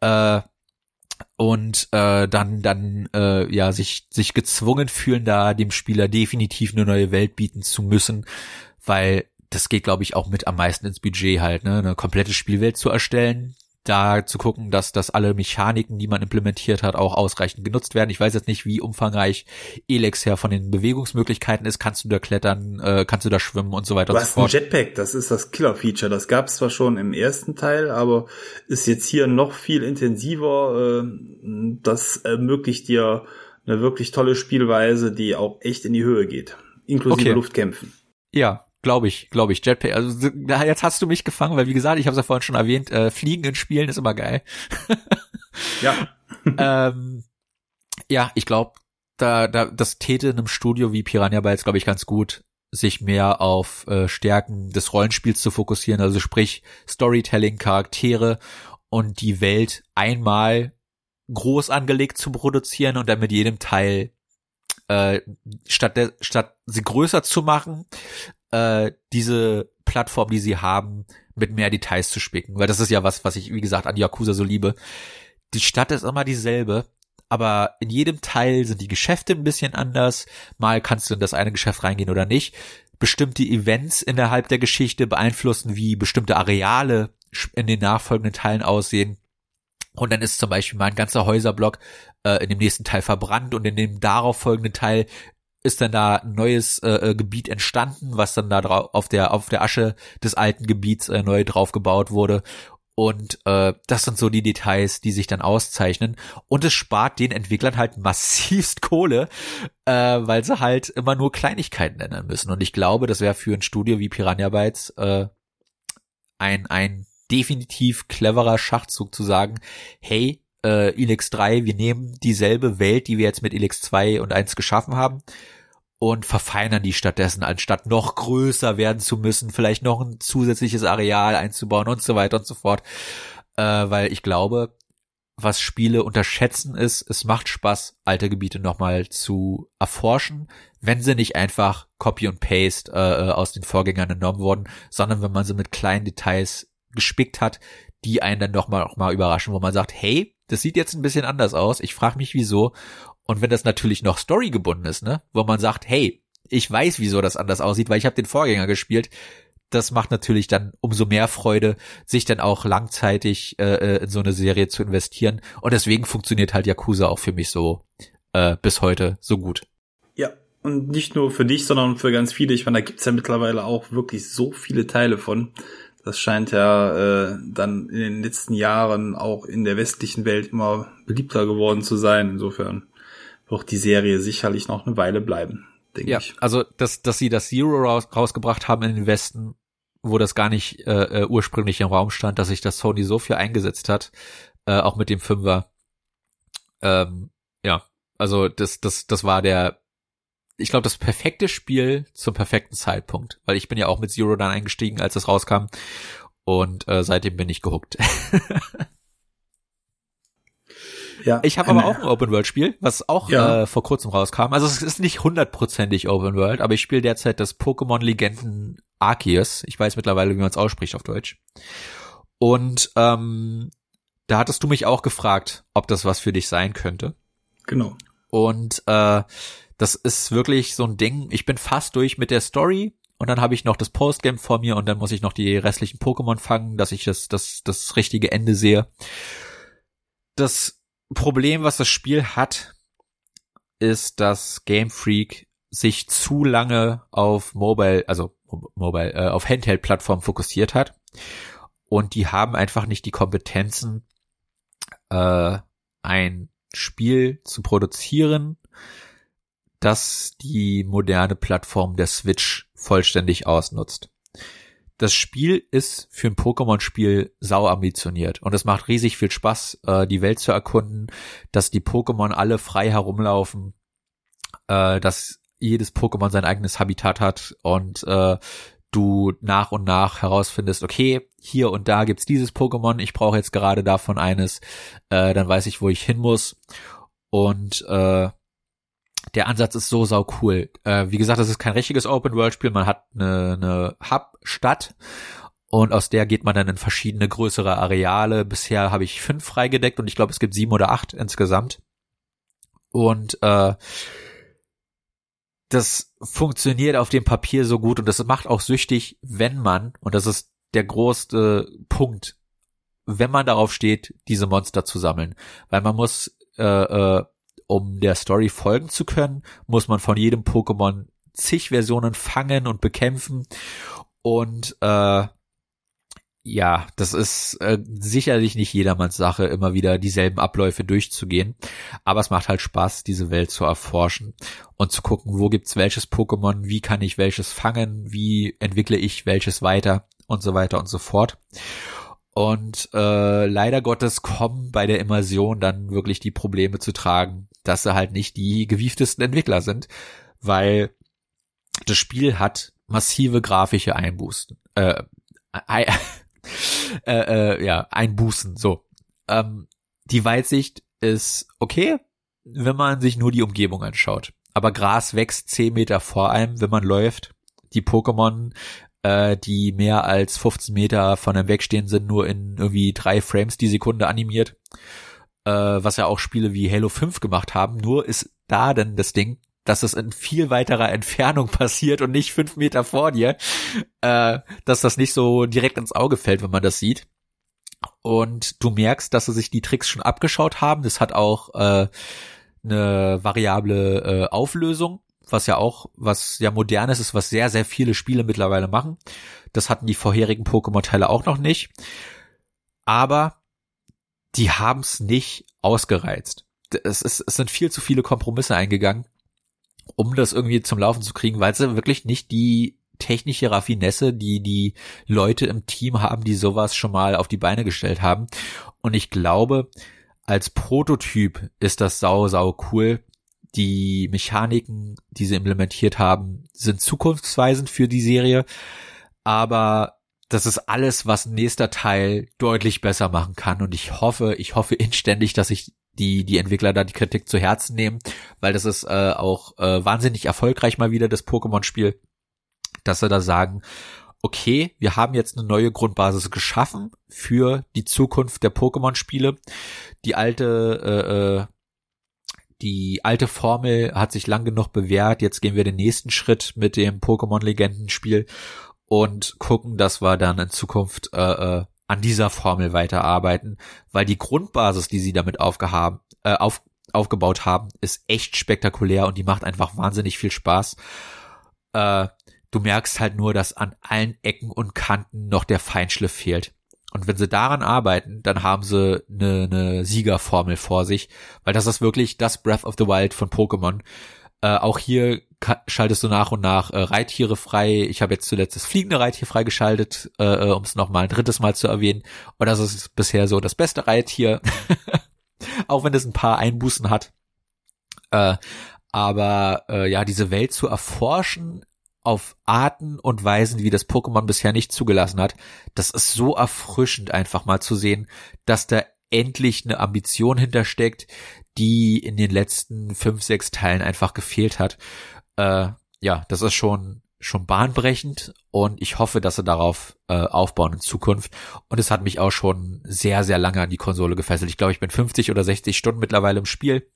Äh, und äh, dann dann äh, ja sich sich gezwungen fühlen da dem Spieler definitiv eine neue Welt bieten zu müssen, weil das geht glaube ich auch mit am meisten ins Budget halt, ne, eine komplette Spielwelt zu erstellen, da zu gucken, dass, dass alle Mechaniken, die man implementiert hat, auch ausreichend genutzt werden. Ich weiß jetzt nicht, wie umfangreich Elex her von den Bewegungsmöglichkeiten ist. Kannst du da klettern, äh, kannst du da schwimmen und so weiter und so fort. ein Jetpack, das ist das Killer-Feature. Das gab es zwar schon im ersten Teil, aber ist jetzt hier noch viel intensiver. Äh, das ermöglicht dir eine wirklich tolle Spielweise, die auch echt in die Höhe geht. Inklusive okay. Luftkämpfen. Ja, Glaube ich, glaube ich. Jetpack. Also jetzt hast du mich gefangen, weil wie gesagt, ich habe es ja vorhin schon erwähnt, äh, Fliegen in Spielen ist immer geil. ja. ähm, ja, ich glaube, da, da, das täte einem Studio wie Piranha Bytes, glaube ich, ganz gut, sich mehr auf äh, Stärken des Rollenspiels zu fokussieren, also sprich Storytelling, Charaktere und die Welt einmal groß angelegt zu produzieren und dann mit jedem Teil äh, statt, der, statt sie größer zu machen, äh, diese Plattform, die sie haben, mit mehr Details zu spicken. Weil das ist ja was, was ich, wie gesagt, an Yakuza so liebe. Die Stadt ist immer dieselbe, aber in jedem Teil sind die Geschäfte ein bisschen anders. Mal kannst du in das eine Geschäft reingehen oder nicht. Bestimmte Events innerhalb der Geschichte beeinflussen, wie bestimmte Areale in den nachfolgenden Teilen aussehen. Und dann ist zum Beispiel mal ein ganzer Häuserblock äh, in dem nächsten Teil verbrannt und in dem darauf folgenden Teil ist dann da ein neues äh, äh, Gebiet entstanden, was dann da drauf auf der auf der Asche des alten Gebiets äh, neu drauf gebaut wurde. Und äh, das sind so die Details, die sich dann auszeichnen. Und es spart den Entwicklern halt massivst Kohle, äh, weil sie halt immer nur Kleinigkeiten ändern müssen. Und ich glaube, das wäre für ein Studio wie Piranha Bytes äh, ein, ein definitiv cleverer Schachzug zu sagen, hey, äh, Elix 3, wir nehmen dieselbe Welt, die wir jetzt mit Elix 2 und 1 geschaffen haben und verfeinern die stattdessen, anstatt noch größer werden zu müssen, vielleicht noch ein zusätzliches Areal einzubauen und so weiter und so fort. Äh, weil ich glaube, was Spiele unterschätzen ist, es macht Spaß, alte Gebiete nochmal zu erforschen, wenn sie nicht einfach Copy und Paste äh, äh, aus den Vorgängern entnommen wurden, sondern wenn man sie mit kleinen Details gespickt hat, die einen dann doch mal, auch mal überraschen, wo man sagt, hey, das sieht jetzt ein bisschen anders aus. Ich frage mich, wieso. Und wenn das natürlich noch storygebunden ist, ne, wo man sagt, hey, ich weiß, wieso das anders aussieht, weil ich habe den Vorgänger gespielt. Das macht natürlich dann umso mehr Freude, sich dann auch langzeitig äh, äh, in so eine Serie zu investieren. Und deswegen funktioniert halt Yakuza auch für mich so äh, bis heute so gut. Ja, und nicht nur für dich, sondern für ganz viele. Ich meine, da gibt's ja mittlerweile auch wirklich so viele Teile von. Das scheint ja äh, dann in den letzten Jahren auch in der westlichen Welt immer beliebter geworden zu sein. Insofern wird die Serie sicherlich noch eine Weile bleiben, denke ja, ich. Also, dass, dass sie das Zero raus, rausgebracht haben in den Westen, wo das gar nicht äh, äh, ursprünglich im Raum stand, dass sich das Sony so viel eingesetzt hat, äh, auch mit dem Fünfer. Ähm, ja, also das, das, das war der ich glaube, das perfekte Spiel zum perfekten Zeitpunkt, weil ich bin ja auch mit Zero dann eingestiegen, als es rauskam und äh, seitdem bin ich gehuckt. ja, ich habe aber auch ein Open World Spiel, was auch ja. äh, vor kurzem rauskam. Also es ist nicht hundertprozentig Open World, aber ich spiele derzeit das Pokémon Legenden Arceus. Ich weiß mittlerweile, wie man es ausspricht auf Deutsch. Und ähm, da hattest du mich auch gefragt, ob das was für dich sein könnte. Genau. Und äh, das ist wirklich so ein Ding. Ich bin fast durch mit der Story und dann habe ich noch das Postgame vor mir und dann muss ich noch die restlichen Pokémon fangen, dass ich das, das, das richtige Ende sehe. Das Problem, was das Spiel hat, ist, dass Game Freak sich zu lange auf Mobile, also Mobile, äh, auf Handheld-Plattformen fokussiert hat. Und die haben einfach nicht die Kompetenzen, äh, ein Spiel zu produzieren, das die moderne Plattform der Switch vollständig ausnutzt. Das Spiel ist für ein Pokémon-Spiel sau ambitioniert und es macht riesig viel Spaß, äh, die Welt zu erkunden, dass die Pokémon alle frei herumlaufen, äh, dass jedes Pokémon sein eigenes Habitat hat und äh, du nach und nach herausfindest, okay, hier und da gibt's dieses Pokémon, ich brauche jetzt gerade davon eines, äh, dann weiß ich, wo ich hin muss. Und äh, der Ansatz ist so sau cool. Äh, wie gesagt, das ist kein richtiges Open-World-Spiel. Man hat eine, eine Hub-Stadt und aus der geht man dann in verschiedene größere Areale. Bisher habe ich fünf freigedeckt und ich glaube, es gibt sieben oder acht insgesamt. Und äh, das funktioniert auf dem Papier so gut und das macht auch süchtig, wenn man, und das ist der größte Punkt, wenn man darauf steht, diese Monster zu sammeln. Weil man muss äh, äh, um der Story folgen zu können, muss man von jedem Pokémon zig Versionen fangen und bekämpfen. Und äh, ja, das ist äh, sicherlich nicht jedermanns Sache, immer wieder dieselben Abläufe durchzugehen. Aber es macht halt Spaß, diese Welt zu erforschen und zu gucken, wo gibt's welches Pokémon, wie kann ich welches fangen, wie entwickle ich welches weiter und so weiter und so fort. Und äh, leider Gottes kommen bei der Immersion dann wirklich die Probleme zu tragen, dass sie halt nicht die gewieftesten Entwickler sind, weil das Spiel hat massive grafische Einbußen. Äh, äh, äh, ja, Einbußen, so. Ähm, die Weitsicht ist okay, wenn man sich nur die Umgebung anschaut. Aber Gras wächst 10 Meter vor einem, wenn man läuft. Die Pokémon, äh, die mehr als 15 Meter von einem wegstehen, sind nur in irgendwie drei Frames die Sekunde animiert äh, was ja auch Spiele wie Halo 5 gemacht haben. Nur ist da denn das Ding, dass es in viel weiterer Entfernung passiert und nicht fünf Meter vor dir, äh, dass das nicht so direkt ins Auge fällt, wenn man das sieht. Und du merkst, dass sie sich die Tricks schon abgeschaut haben. Das hat auch äh, eine variable äh, Auflösung, was ja auch was ja modernes ist, was sehr sehr viele Spiele mittlerweile machen. Das hatten die vorherigen Pokémon-Teile auch noch nicht. Aber die haben es nicht ausgereizt. Es, ist, es sind viel zu viele Kompromisse eingegangen, um das irgendwie zum Laufen zu kriegen, weil sie wirklich nicht die technische Raffinesse, die die Leute im Team haben, die sowas schon mal auf die Beine gestellt haben. Und ich glaube, als Prototyp ist das sau, sau cool. Die Mechaniken, die sie implementiert haben, sind zukunftsweisend für die Serie. Aber das ist alles, was nächster Teil deutlich besser machen kann. Und ich hoffe, ich hoffe inständig, dass sich die, die Entwickler da die Kritik zu Herzen nehmen, weil das ist äh, auch äh, wahnsinnig erfolgreich mal wieder, das Pokémon-Spiel, dass sie da sagen, okay, wir haben jetzt eine neue Grundbasis geschaffen für die Zukunft der Pokémon-Spiele. Die alte, äh, äh, die alte Formel hat sich lang genug bewährt. Jetzt gehen wir den nächsten Schritt mit dem Pokémon-Legendenspiel und gucken, dass wir dann in Zukunft äh, äh, an dieser Formel weiterarbeiten, weil die Grundbasis, die sie damit aufgehaben, äh, auf, aufgebaut haben, ist echt spektakulär und die macht einfach wahnsinnig viel Spaß. Äh, du merkst halt nur, dass an allen Ecken und Kanten noch der Feinschliff fehlt. Und wenn sie daran arbeiten, dann haben sie eine, eine Siegerformel vor sich, weil das ist wirklich das Breath of the Wild von Pokémon. Äh, auch hier schaltest du nach und nach äh, Reittiere frei. Ich habe jetzt zuletzt das fliegende Reittier freigeschaltet, äh, äh um es noch mal ein drittes Mal zu erwähnen. Und das ist bisher so das beste Reittier, auch wenn es ein paar Einbußen hat. Äh, aber äh, ja, diese Welt zu erforschen auf Arten und Weisen, wie das Pokémon bisher nicht zugelassen hat. Das ist so erfrischend einfach mal zu sehen, dass da endlich eine Ambition hintersteckt, die in den letzten fünf, sechs Teilen einfach gefehlt hat. Äh, ja, das ist schon schon bahnbrechend und ich hoffe, dass sie darauf äh, aufbauen in Zukunft. Und es hat mich auch schon sehr, sehr lange an die Konsole gefesselt. Ich glaube, ich bin 50 oder 60 Stunden mittlerweile im Spiel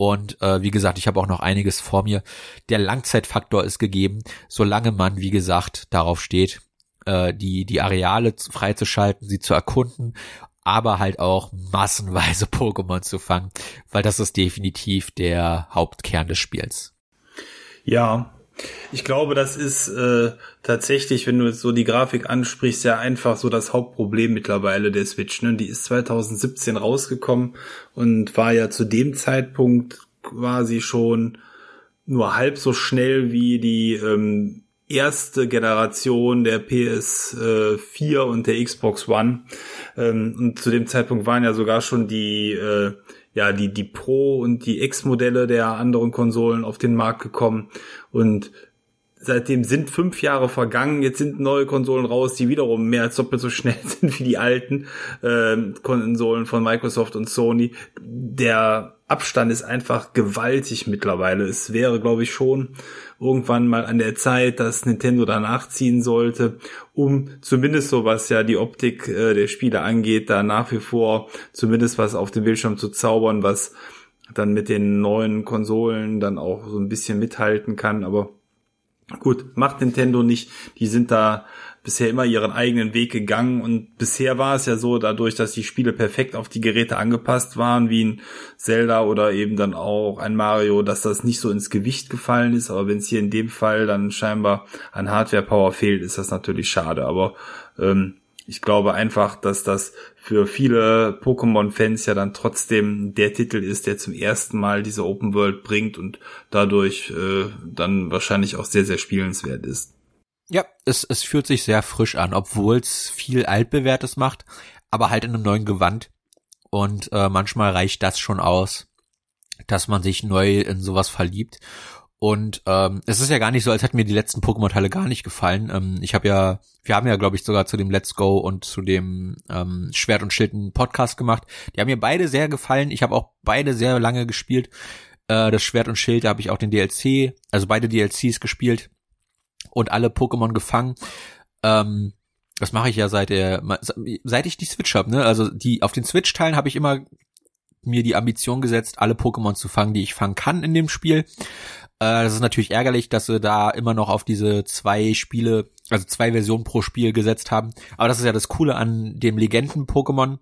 und äh, wie gesagt, ich habe auch noch einiges vor mir. Der Langzeitfaktor ist gegeben, solange man, wie gesagt, darauf steht, äh, die, die Areale freizuschalten, sie zu erkunden, aber halt auch massenweise Pokémon zu fangen, weil das ist definitiv der Hauptkern des Spiels. Ja, ich glaube, das ist äh, tatsächlich, wenn du jetzt so die Grafik ansprichst, ja einfach so das Hauptproblem mittlerweile der Switch. Ne? Die ist 2017 rausgekommen und war ja zu dem Zeitpunkt quasi schon nur halb so schnell wie die ähm, erste Generation der PS4 äh, und der Xbox One. Ähm, und zu dem Zeitpunkt waren ja sogar schon die äh, ja, die, die Pro und die X-Modelle der anderen Konsolen auf den Markt gekommen. Und seitdem sind fünf Jahre vergangen, jetzt sind neue Konsolen raus, die wiederum mehr als doppelt so schnell sind wie die alten äh, Konsolen von Microsoft und Sony. Der Abstand ist einfach gewaltig mittlerweile. Es wäre, glaube ich, schon irgendwann mal an der Zeit, dass Nintendo danach ziehen sollte, um zumindest so was ja die Optik äh, der Spiele angeht, da nach wie vor zumindest was auf dem Bildschirm zu zaubern, was dann mit den neuen Konsolen dann auch so ein bisschen mithalten kann. Aber gut, macht Nintendo nicht. Die sind da bisher immer ihren eigenen Weg gegangen und bisher war es ja so, dadurch, dass die Spiele perfekt auf die Geräte angepasst waren, wie ein Zelda oder eben dann auch ein Mario, dass das nicht so ins Gewicht gefallen ist. Aber wenn es hier in dem Fall dann scheinbar an Hardware-Power fehlt, ist das natürlich schade. Aber ähm, ich glaube einfach, dass das für viele Pokémon-Fans ja dann trotzdem der Titel ist, der zum ersten Mal diese Open World bringt und dadurch äh, dann wahrscheinlich auch sehr, sehr spielenswert ist. Ja, es, es fühlt sich sehr frisch an, obwohl es viel altbewährtes macht, aber halt in einem neuen Gewand. Und äh, manchmal reicht das schon aus, dass man sich neu in sowas verliebt. Und ähm, es ist ja gar nicht so, als hätten mir die letzten Pokémon-Teile gar nicht gefallen. Ähm, ich habe ja, wir haben ja, glaube ich, sogar zu dem Let's Go und zu dem ähm, Schwert und Schild einen Podcast gemacht. Die haben mir beide sehr gefallen. Ich habe auch beide sehr lange gespielt. Äh, das Schwert und Schild, da habe ich auch den DLC, also beide DLCs gespielt und alle Pokémon gefangen. Ähm, das mache ich ja seit der, seit ich die Switch habe, ne? Also die auf den Switch-Teilen habe ich immer mir die Ambition gesetzt, alle Pokémon zu fangen, die ich fangen kann in dem Spiel. Äh, das ist natürlich ärgerlich, dass sie da immer noch auf diese zwei Spiele, also zwei Versionen pro Spiel gesetzt haben. Aber das ist ja das Coole an dem Legenden-Pokémon.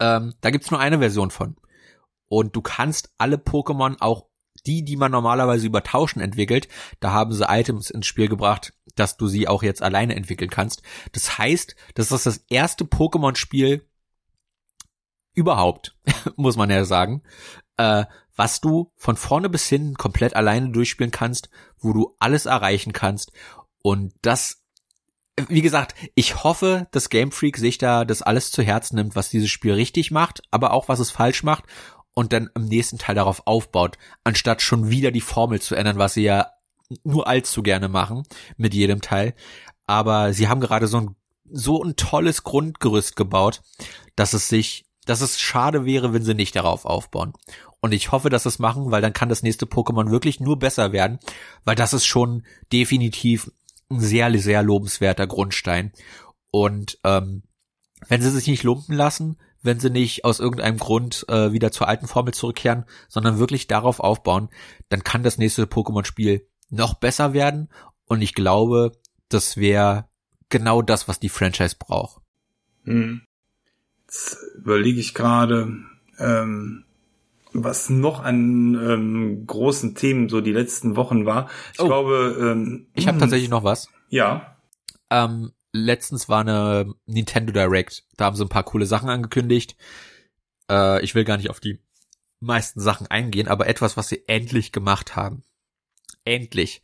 Ähm, da gibt's nur eine Version von. Und du kannst alle Pokémon auch die, die man normalerweise über Tauschen entwickelt, da haben sie Items ins Spiel gebracht, dass du sie auch jetzt alleine entwickeln kannst. Das heißt, das ist das erste Pokémon-Spiel überhaupt, muss man ja sagen, äh, was du von vorne bis hin komplett alleine durchspielen kannst, wo du alles erreichen kannst. Und das, wie gesagt, ich hoffe, dass Game Freak sich da das alles zu Herzen nimmt, was dieses Spiel richtig macht, aber auch was es falsch macht und dann im nächsten Teil darauf aufbaut, anstatt schon wieder die Formel zu ändern, was sie ja nur allzu gerne machen mit jedem Teil. Aber sie haben gerade so ein, so ein tolles Grundgerüst gebaut, dass es sich, dass es schade wäre, wenn sie nicht darauf aufbauen. Und ich hoffe, dass sie es machen, weil dann kann das nächste Pokémon wirklich nur besser werden, weil das ist schon definitiv ein sehr, sehr lobenswerter Grundstein. Und ähm, wenn sie sich nicht lumpen lassen, wenn sie nicht aus irgendeinem Grund äh, wieder zur alten Formel zurückkehren, sondern wirklich darauf aufbauen, dann kann das nächste Pokémon-Spiel noch besser werden. Und ich glaube, das wäre genau das, was die Franchise braucht. Hm. Jetzt überlege ich gerade, ähm, was noch an ähm, großen Themen so die letzten Wochen war. Ich oh, glaube, ähm, ich habe hm. tatsächlich noch was. Ja. Ähm, letztens war eine Nintendo Direct. Da haben sie ein paar coole Sachen angekündigt. Äh, ich will gar nicht auf die meisten Sachen eingehen, aber etwas, was sie endlich gemacht haben. Endlich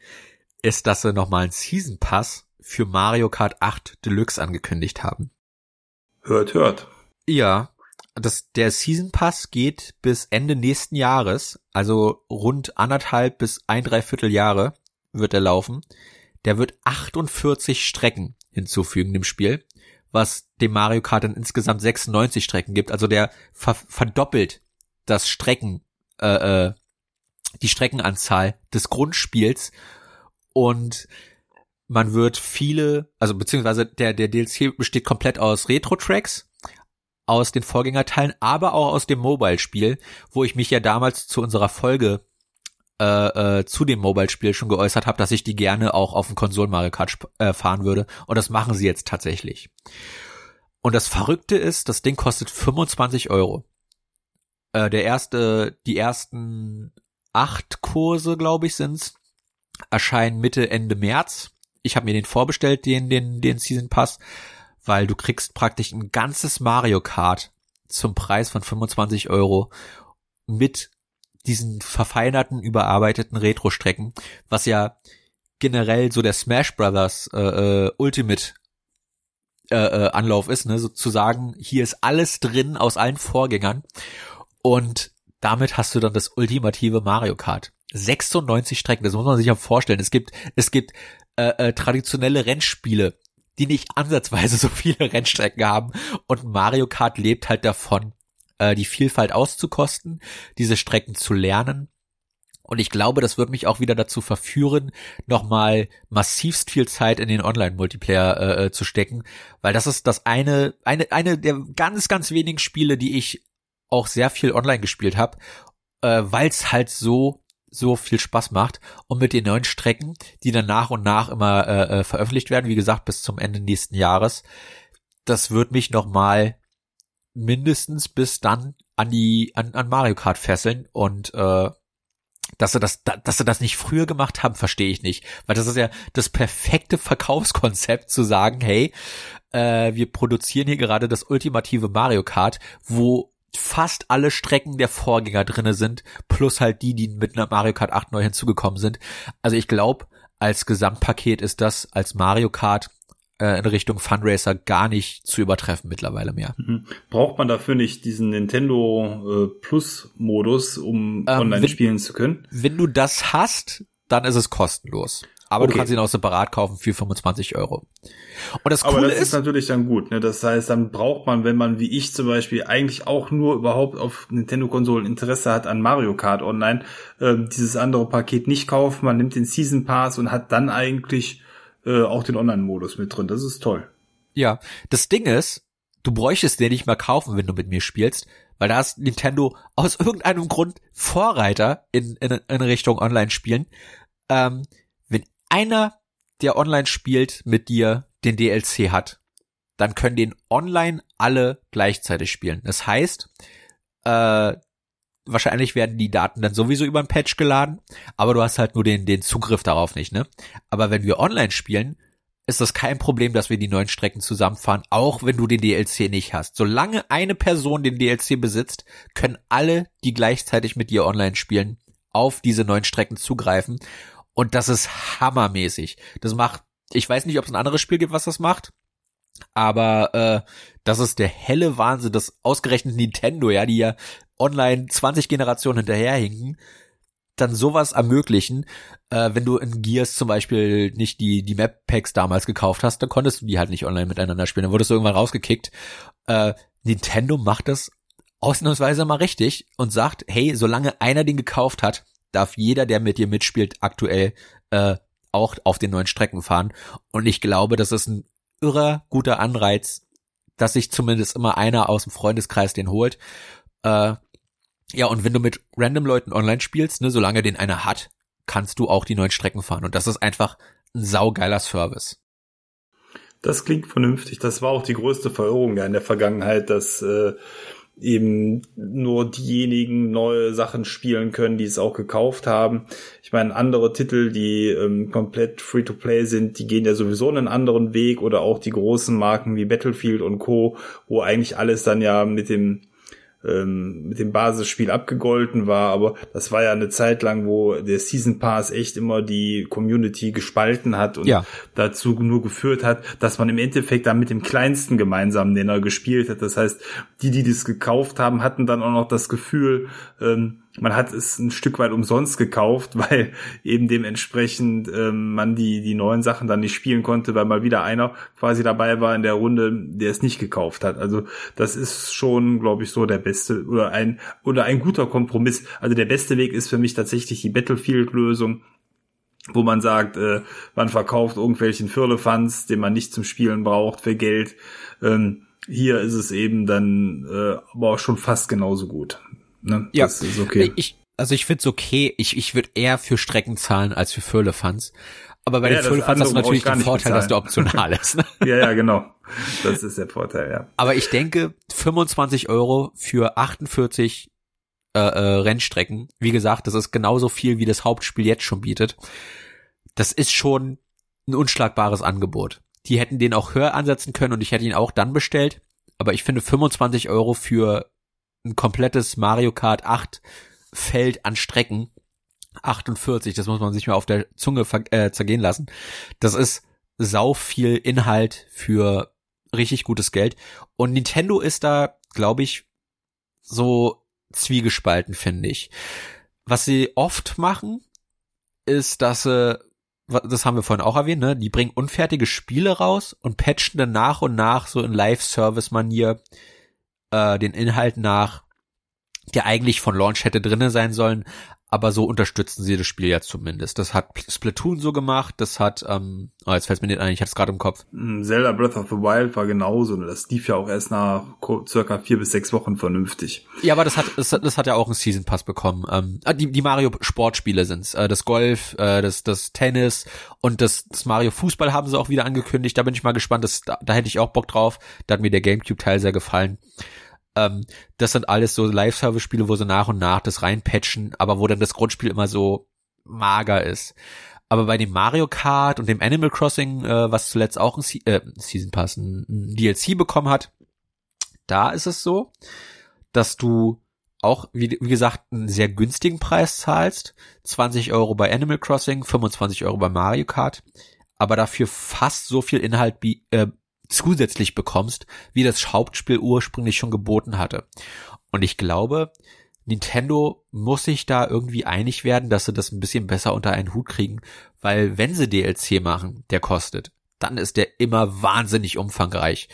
ist, dass sie nochmal einen Season Pass für Mario Kart 8 Deluxe angekündigt haben. Hört, hört. Ja, das, der Season Pass geht bis Ende nächsten Jahres, also rund anderthalb bis ein Dreiviertel Jahre wird er laufen. Der wird 48 Strecken hinzufügen dem Spiel, was dem Mario Kart dann insgesamt 96 Strecken gibt. Also der ver verdoppelt das Strecken, äh, äh, die Streckenanzahl des Grundspiels und man wird viele, also beziehungsweise der, der DLC besteht komplett aus Retro-Tracks, aus den Vorgängerteilen, aber auch aus dem Mobile-Spiel, wo ich mich ja damals zu unserer Folge äh, äh, zu dem Mobile-Spiel schon geäußert habe, dass ich die gerne auch auf dem Konsolen Mario Kart äh, fahren würde. Und das machen sie jetzt tatsächlich. Und das Verrückte ist, das Ding kostet 25 Euro. Äh, der erste, die ersten acht Kurse, glaube ich, sind's, erscheinen Mitte Ende März. Ich habe mir den vorbestellt, den, den, den Season Pass, weil du kriegst praktisch ein ganzes Mario Kart zum Preis von 25 Euro mit diesen verfeinerten, überarbeiteten Retro-Strecken, was ja generell so der Smash Brothers äh, äh, Ultimate äh, äh, Anlauf ist, ne, sozusagen, hier ist alles drin aus allen Vorgängern und damit hast du dann das ultimative Mario Kart. 96 Strecken, das muss man sich ja vorstellen. Es gibt es gibt äh, äh, traditionelle Rennspiele, die nicht ansatzweise so viele Rennstrecken haben und Mario Kart lebt halt davon, äh, die Vielfalt auszukosten, diese Strecken zu lernen. Und ich glaube, das wird mich auch wieder dazu verführen, nochmal massivst viel Zeit in den Online-Multiplayer äh, äh, zu stecken, weil das ist das eine, eine, eine der ganz, ganz wenigen Spiele, die ich auch sehr viel online gespielt habe, äh, weil es halt so so viel Spaß macht und mit den neuen Strecken, die dann nach und nach immer äh, äh veröffentlicht werden, wie gesagt bis zum Ende nächsten Jahres, das wird mich nochmal mindestens bis dann an die an, an Mario Kart fesseln und äh, dass sie das, dass sie das nicht früher gemacht haben, verstehe ich nicht, weil das ist ja das perfekte Verkaufskonzept zu sagen, hey, äh, wir produzieren hier gerade das ultimative Mario Kart, wo fast alle Strecken der Vorgänger drinne sind, plus halt die, die mit einer Mario Kart 8 neu hinzugekommen sind. Also ich glaube, als Gesamtpaket ist das als Mario Kart äh, in Richtung Fundraiser gar nicht zu übertreffen mittlerweile mehr. Mhm. Braucht man dafür nicht diesen Nintendo äh, Plus Modus, um ähm, online wenn, spielen zu können? Wenn du das hast, dann ist es kostenlos. Aber okay. du kannst ihn auch separat kaufen für 25 Euro. Und das Coole Aber das ist, ist natürlich dann gut. Ne? Das heißt, dann braucht man, wenn man wie ich zum Beispiel eigentlich auch nur überhaupt auf Nintendo-Konsolen Interesse hat an Mario Kart Online, äh, dieses andere Paket nicht kaufen. Man nimmt den Season Pass und hat dann eigentlich äh, auch den Online-Modus mit drin. Das ist toll. Ja, das Ding ist, du bräuchtest den nicht mehr kaufen, wenn du mit mir spielst, weil da ist Nintendo aus irgendeinem Grund Vorreiter in, in, in Richtung Online-Spielen. Ähm, wenn einer, der online spielt, mit dir den DLC hat, dann können den online alle gleichzeitig spielen. Das heißt, äh, wahrscheinlich werden die Daten dann sowieso über ein Patch geladen, aber du hast halt nur den, den Zugriff darauf nicht, ne? Aber wenn wir online spielen, ist das kein Problem, dass wir die neuen Strecken zusammenfahren, auch wenn du den DLC nicht hast. Solange eine Person den DLC besitzt, können alle, die gleichzeitig mit dir online spielen, auf diese neuen Strecken zugreifen. Und das ist hammermäßig. Das macht, ich weiß nicht, ob es ein anderes Spiel gibt, was das macht. Aber äh, das ist der helle Wahnsinn, das ausgerechnet Nintendo, ja, die ja online 20 Generationen hinterherhinken, dann sowas ermöglichen. Äh, wenn du in Gears zum Beispiel nicht die, die Map-Packs damals gekauft hast, dann konntest du die halt nicht online miteinander spielen. Dann wurdest du irgendwann rausgekickt. Äh, Nintendo macht das ausnahmsweise mal richtig und sagt, hey, solange einer den gekauft hat, darf jeder, der mit dir mitspielt, aktuell äh, auch auf den neuen Strecken fahren. Und ich glaube, das ist ein irrer guter Anreiz, dass sich zumindest immer einer aus dem Freundeskreis den holt. Äh, ja, und wenn du mit random Leuten online spielst, ne, solange den einer hat, kannst du auch die neuen Strecken fahren. Und das ist einfach ein saugeiler Service. Das klingt vernünftig. Das war auch die größte Verirrung ja in der Vergangenheit, dass äh, eben nur diejenigen neue Sachen spielen können, die es auch gekauft haben. Ich meine, andere Titel, die ähm, komplett Free-to-Play sind, die gehen ja sowieso einen anderen Weg oder auch die großen Marken wie Battlefield und Co., wo eigentlich alles dann ja mit dem ähm, mit dem Basisspiel abgegolten war, aber das war ja eine Zeit lang, wo der Season Pass echt immer die Community gespalten hat und ja. dazu nur geführt hat, dass man im Endeffekt dann mit dem kleinsten gemeinsamen Nenner gespielt hat. Das heißt, die, die das gekauft haben, hatten dann auch noch das Gefühl, ähm, man hat es ein Stück weit umsonst gekauft, weil eben dementsprechend ähm, man die, die neuen Sachen dann nicht spielen konnte, weil mal wieder einer quasi dabei war in der Runde, der es nicht gekauft hat. Also das ist schon, glaube ich, so der beste oder ein oder ein guter Kompromiss. Also der beste Weg ist für mich tatsächlich die Battlefield-Lösung, wo man sagt, äh, man verkauft irgendwelchen Firlefanz, den man nicht zum Spielen braucht, für Geld. Ähm, hier ist es eben dann äh, aber auch schon fast genauso gut. Ne? Ja, das ist okay. Ich, also ich finde es okay. Ich, ich würde eher für Strecken zahlen als für Firlefanz. Aber bei ja, den Firlefanz hast du natürlich den Vorteil, dass der optional ist. Ne? ja, ja, genau. Das ist der Vorteil, ja. Aber ich denke, 25 Euro für 48 äh, äh, Rennstrecken, wie gesagt, das ist genauso viel, wie das Hauptspiel jetzt schon bietet. Das ist schon ein unschlagbares Angebot. Die hätten den auch höher ansetzen können und ich hätte ihn auch dann bestellt. Aber ich finde 25 Euro für ein komplettes Mario Kart 8 Feld an Strecken. 48, das muss man sich mal auf der Zunge äh, zergehen lassen. Das ist sau viel Inhalt für richtig gutes Geld. Und Nintendo ist da, glaube ich, so zwiegespalten, finde ich. Was sie oft machen, ist, dass sie, das haben wir vorhin auch erwähnt, ne, die bringen unfertige Spiele raus und patchen dann nach und nach so in Live-Service-Manier äh, den Inhalt nach, der eigentlich von Launch hätte drinne sein sollen, aber so unterstützen sie das Spiel ja zumindest. Das hat Splatoon so gemacht, das hat, ähm, oh, jetzt fällt mir nicht ein, ich hatte es gerade im Kopf. Mm, Zelda Breath of the Wild war genauso, das lief ja auch erst nach circa vier bis sechs Wochen vernünftig. Ja, aber das hat, das, das hat ja auch einen Season Pass bekommen. Ähm, ah, die, die Mario Sportspiele sind's, äh, das Golf, äh, das, das Tennis und das, das Mario Fußball haben sie auch wieder angekündigt. Da bin ich mal gespannt, das, da, da hätte ich auch Bock drauf. Da hat mir der Gamecube Teil sehr gefallen. Ähm, das sind alles so Live-Service-Spiele, wo sie nach und nach das reinpatchen, aber wo dann das Grundspiel immer so mager ist. Aber bei dem Mario Kart und dem Animal Crossing, äh, was zuletzt auch ein, Se äh, Season Pass, ein, DLC bekommen hat, da ist es so, dass du auch, wie, wie gesagt, einen sehr günstigen Preis zahlst. 20 Euro bei Animal Crossing, 25 Euro bei Mario Kart, aber dafür fast so viel Inhalt äh, zusätzlich bekommst, wie das Hauptspiel ursprünglich schon geboten hatte. Und ich glaube, Nintendo muss sich da irgendwie einig werden, dass sie das ein bisschen besser unter einen Hut kriegen, weil wenn sie DLC machen, der kostet, dann ist der immer wahnsinnig umfangreich.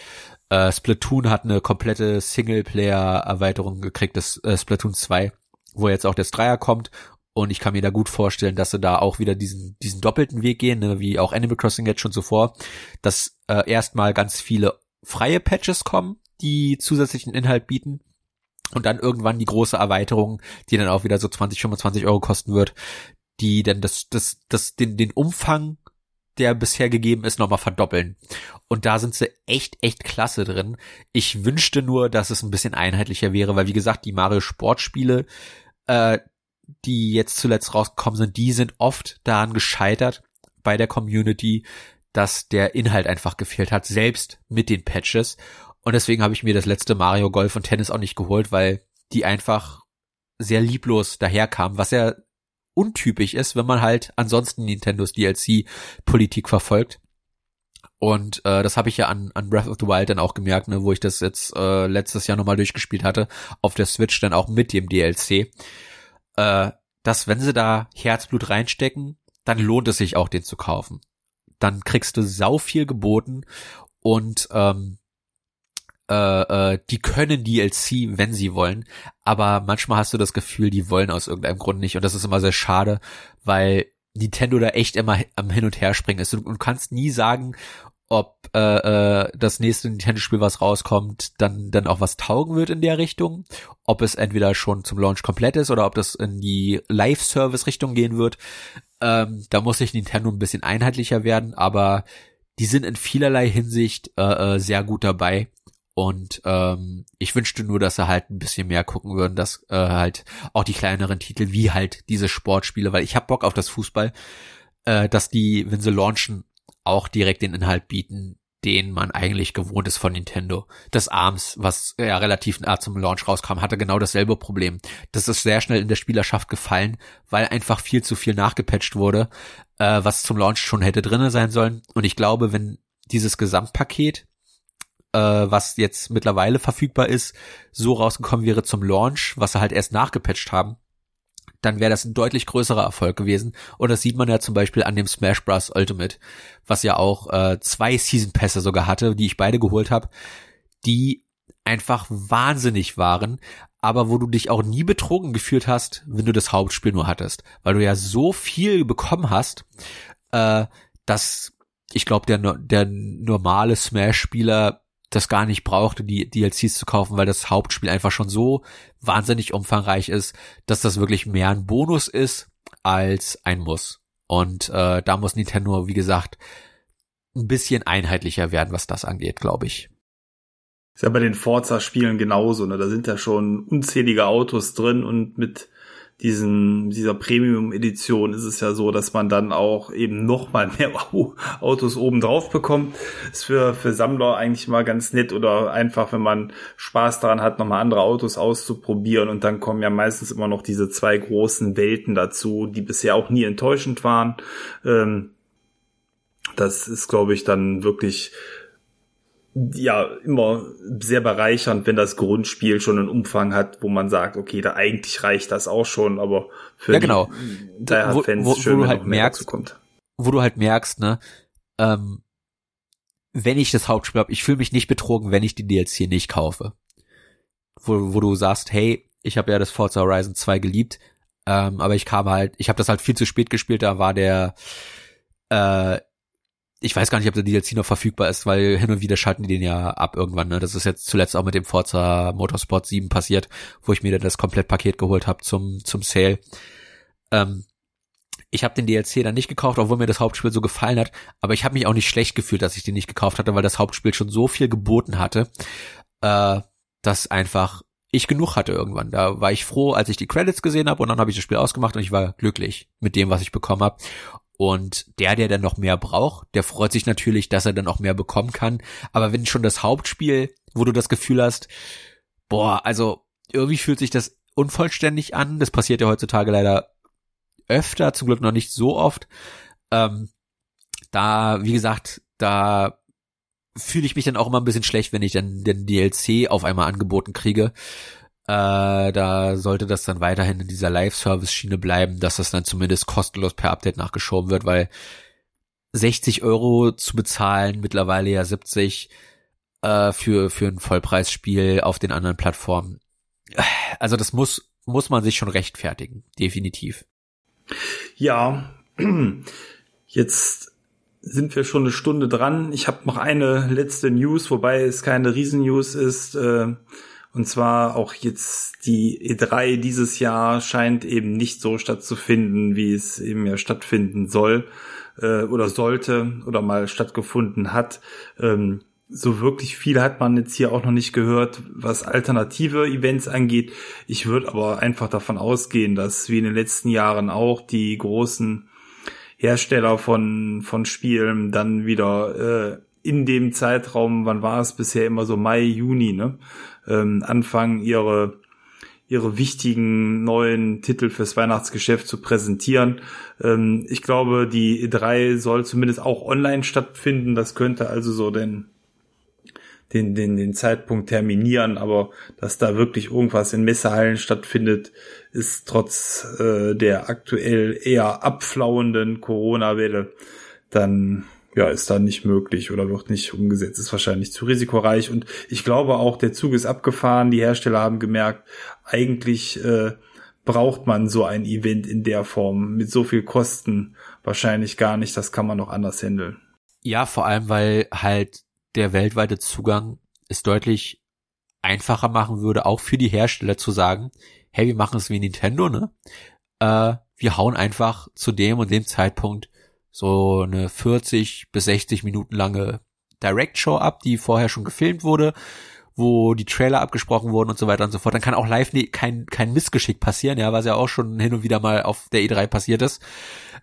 Äh, Splatoon hat eine komplette Singleplayer-Erweiterung gekriegt, das äh, Splatoon 2, wo jetzt auch das Dreier kommt und ich kann mir da gut vorstellen, dass sie da auch wieder diesen, diesen doppelten Weg gehen, ne, wie auch Animal Crossing jetzt schon zuvor, dass äh, erstmal ganz viele freie Patches kommen, die zusätzlichen Inhalt bieten. Und dann irgendwann die große Erweiterung, die dann auch wieder so 20, 25 Euro kosten wird, die dann das, das, das, den, den Umfang, der bisher gegeben ist, nochmal verdoppeln. Und da sind sie echt, echt klasse drin. Ich wünschte nur, dass es ein bisschen einheitlicher wäre, weil wie gesagt, die Mario Sportspiele, äh, die jetzt zuletzt rausgekommen sind, die sind oft daran gescheitert bei der Community, dass der Inhalt einfach gefehlt hat, selbst mit den Patches. Und deswegen habe ich mir das letzte Mario Golf und Tennis auch nicht geholt, weil die einfach sehr lieblos daherkamen, was ja untypisch ist, wenn man halt ansonsten Nintendos DLC-Politik verfolgt. Und äh, das habe ich ja an, an Breath of the Wild dann auch gemerkt, ne, wo ich das jetzt äh, letztes Jahr nochmal durchgespielt hatte, auf der Switch dann auch mit dem DLC äh, dass wenn sie da Herzblut reinstecken, dann lohnt es sich auch, den zu kaufen. Dann kriegst du sau viel geboten und ähm, äh, äh, die können DLC, wenn sie wollen, aber manchmal hast du das Gefühl, die wollen aus irgendeinem Grund nicht und das ist immer sehr schade, weil Nintendo da echt immer am Hin und Her springen ist. Und du kannst nie sagen, ob äh, äh, das nächste Nintendo-Spiel, was rauskommt, dann dann auch was taugen wird in der Richtung, ob es entweder schon zum Launch komplett ist oder ob das in die Live-Service-Richtung gehen wird. Ähm, da muss sich Nintendo ein bisschen einheitlicher werden, aber die sind in vielerlei Hinsicht äh, äh, sehr gut dabei. Und ähm, ich wünschte nur, dass sie halt ein bisschen mehr gucken würden, dass äh, halt auch die kleineren Titel wie halt diese Sportspiele, weil ich hab Bock auf das Fußball, äh, dass die, wenn sie launchen, auch direkt den Inhalt bieten, den man eigentlich gewohnt ist von Nintendo. Das ARMS, was ja relativ nah zum Launch rauskam, hatte genau dasselbe Problem. Das ist sehr schnell in der Spielerschaft gefallen, weil einfach viel zu viel nachgepatcht wurde, äh, was zum Launch schon hätte drinne sein sollen. Und ich glaube, wenn dieses Gesamtpaket, äh, was jetzt mittlerweile verfügbar ist, so rausgekommen wäre zum Launch, was sie halt erst nachgepatcht haben, dann wäre das ein deutlich größerer Erfolg gewesen. Und das sieht man ja zum Beispiel an dem Smash Bros. Ultimate, was ja auch äh, zwei Season Pässe sogar hatte, die ich beide geholt habe, die einfach wahnsinnig waren, aber wo du dich auch nie betrogen gefühlt hast, wenn du das Hauptspiel nur hattest, weil du ja so viel bekommen hast, äh, dass ich glaube, der, der normale Smash-Spieler das gar nicht brauchte, die DLCs zu kaufen, weil das Hauptspiel einfach schon so wahnsinnig umfangreich ist, dass das wirklich mehr ein Bonus ist als ein Muss. Und äh, da muss Nintendo, wie gesagt, ein bisschen einheitlicher werden, was das angeht, glaube ich. Ist ja bei den Forza-Spielen genauso, ne? Da sind ja schon unzählige Autos drin und mit diesen, dieser Premium-Edition ist es ja so, dass man dann auch eben noch mal mehr Autos oben drauf bekommt. Ist für, für Sammler eigentlich mal ganz nett oder einfach, wenn man Spaß daran hat, noch mal andere Autos auszuprobieren und dann kommen ja meistens immer noch diese zwei großen Welten dazu, die bisher auch nie enttäuschend waren. Ähm, das ist, glaube ich, dann wirklich ja immer sehr bereichernd, wenn das Grundspiel schon einen Umfang hat, wo man sagt, okay, da eigentlich reicht das auch schon, aber für ja, genau. die Fans wo, wo, schön, wo du halt merkst. Wo du halt merkst, ne, ähm, wenn ich das Hauptspiel habe, ich fühle mich nicht betrogen, wenn ich die DLC nicht kaufe. Wo, wo du sagst, hey, ich habe ja das Forza Horizon 2 geliebt, ähm, aber ich kam halt, ich habe das halt viel zu spät gespielt, da war der äh, ich weiß gar nicht, ob der DLC noch verfügbar ist, weil hin und wieder schalten die den ja ab irgendwann. Ne? Das ist jetzt zuletzt auch mit dem Forza Motorsport 7 passiert, wo ich mir dann das Komplettpaket geholt habe zum zum Sale. Ähm, ich habe den DLC dann nicht gekauft, obwohl mir das Hauptspiel so gefallen hat, aber ich habe mich auch nicht schlecht gefühlt, dass ich den nicht gekauft hatte, weil das Hauptspiel schon so viel geboten hatte, äh, dass einfach ich genug hatte irgendwann. Da war ich froh, als ich die Credits gesehen habe und dann habe ich das Spiel ausgemacht und ich war glücklich mit dem, was ich bekommen habe. Und der, der dann noch mehr braucht, der freut sich natürlich, dass er dann auch mehr bekommen kann. Aber wenn schon das Hauptspiel, wo du das Gefühl hast, boah, also irgendwie fühlt sich das unvollständig an. Das passiert ja heutzutage leider öfter, zum Glück noch nicht so oft. Ähm, da, wie gesagt, da fühle ich mich dann auch immer ein bisschen schlecht, wenn ich dann den DLC auf einmal angeboten kriege. Äh, da sollte das dann weiterhin in dieser Live-Service-Schiene bleiben, dass das dann zumindest kostenlos per Update nachgeschoben wird, weil 60 Euro zu bezahlen, mittlerweile ja 70 äh, für, für ein Vollpreisspiel auf den anderen Plattformen. Also das muss, muss man sich schon rechtfertigen, definitiv. Ja, jetzt sind wir schon eine Stunde dran. Ich habe noch eine letzte News, wobei es keine Riesen-News ist. Äh, und zwar auch jetzt die E3 dieses Jahr scheint eben nicht so stattzufinden, wie es eben ja stattfinden soll äh, oder sollte oder mal stattgefunden hat. Ähm, so wirklich viel hat man jetzt hier auch noch nicht gehört, was alternative Events angeht. Ich würde aber einfach davon ausgehen, dass wie in den letzten Jahren auch die großen Hersteller von, von Spielen dann wieder äh, in dem Zeitraum, wann war es bisher immer so Mai, Juni, ne? Ähm, anfangen, ihre ihre wichtigen neuen Titel fürs Weihnachtsgeschäft zu präsentieren. Ähm, ich glaube, die E3 soll zumindest auch online stattfinden. Das könnte also so den, den, den, den Zeitpunkt terminieren, aber dass da wirklich irgendwas in Messehallen stattfindet, ist trotz äh, der aktuell eher abflauenden Corona-Welle dann ja, ist da nicht möglich oder wird nicht umgesetzt, ist wahrscheinlich zu risikoreich. Und ich glaube auch, der Zug ist abgefahren. Die Hersteller haben gemerkt, eigentlich äh, braucht man so ein Event in der Form mit so viel Kosten wahrscheinlich gar nicht. Das kann man noch anders handeln. Ja, vor allem, weil halt der weltweite Zugang es deutlich einfacher machen würde, auch für die Hersteller zu sagen, hey, wir machen es wie Nintendo, ne? Äh, wir hauen einfach zu dem und dem Zeitpunkt so eine 40 bis 60 Minuten lange Direct Show ab, die vorher schon gefilmt wurde wo die Trailer abgesprochen wurden und so weiter und so fort. Dann kann auch live nie, kein, kein Missgeschick passieren, ja, was ja auch schon hin und wieder mal auf der E3 passiert ist,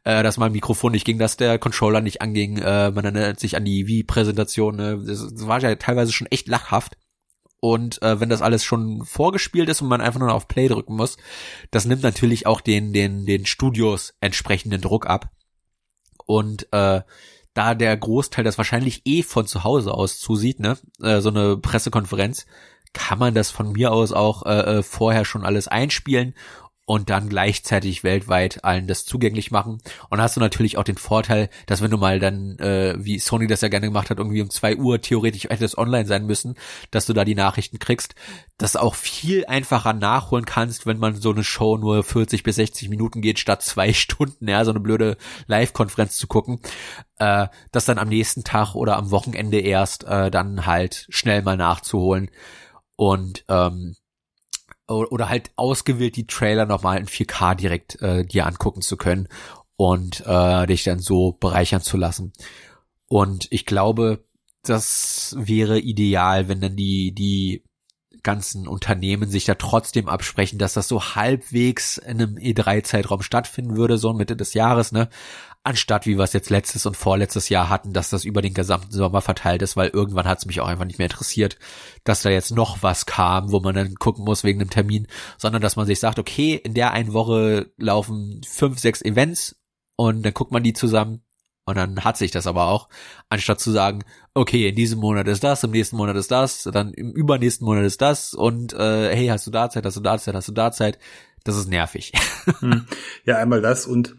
äh, dass mal ein Mikrofon nicht ging, dass der Controller nicht anging, äh, man erinnert sich an die Wii-Präsentation, ne? das, das war ja teilweise schon echt lachhaft. Und äh, wenn das alles schon vorgespielt ist und man einfach nur auf Play drücken muss, das nimmt natürlich auch den, den, den Studios entsprechenden Druck ab. Und äh, da der Großteil das wahrscheinlich eh von zu Hause aus zusieht, ne, äh, so eine Pressekonferenz, kann man das von mir aus auch äh, äh vorher schon alles einspielen und dann gleichzeitig weltweit allen das zugänglich machen. Und hast du natürlich auch den Vorteil, dass wenn du mal dann, äh, wie Sony das ja gerne gemacht hat, irgendwie um zwei Uhr theoretisch hätte es online sein müssen, dass du da die Nachrichten kriegst, das auch viel einfacher nachholen kannst, wenn man so eine Show nur 40 bis 60 Minuten geht, statt zwei Stunden, ja, so eine blöde Live-Konferenz zu gucken, äh, das dann am nächsten Tag oder am Wochenende erst äh, dann halt schnell mal nachzuholen. Und ähm, oder halt ausgewählt die Trailer nochmal in 4K direkt äh, dir angucken zu können und äh, dich dann so bereichern zu lassen. Und ich glaube, das wäre ideal, wenn dann die, die ganzen Unternehmen sich da trotzdem absprechen, dass das so halbwegs in einem E3-Zeitraum stattfinden würde, so Mitte des Jahres, ne? Anstatt wie wir es jetzt letztes und vorletztes Jahr hatten, dass das über den gesamten Sommer verteilt ist, weil irgendwann hat es mich auch einfach nicht mehr interessiert, dass da jetzt noch was kam, wo man dann gucken muss wegen einem Termin, sondern dass man sich sagt, okay, in der einen Woche laufen fünf, sechs Events und dann guckt man die zusammen und dann hat sich das aber auch, anstatt zu sagen, okay, in diesem Monat ist das, im nächsten Monat ist das, dann im übernächsten Monat ist das und äh, hey, hast du da Zeit, hast du da Zeit, hast du da Zeit, das ist nervig. Hm. Ja, einmal das und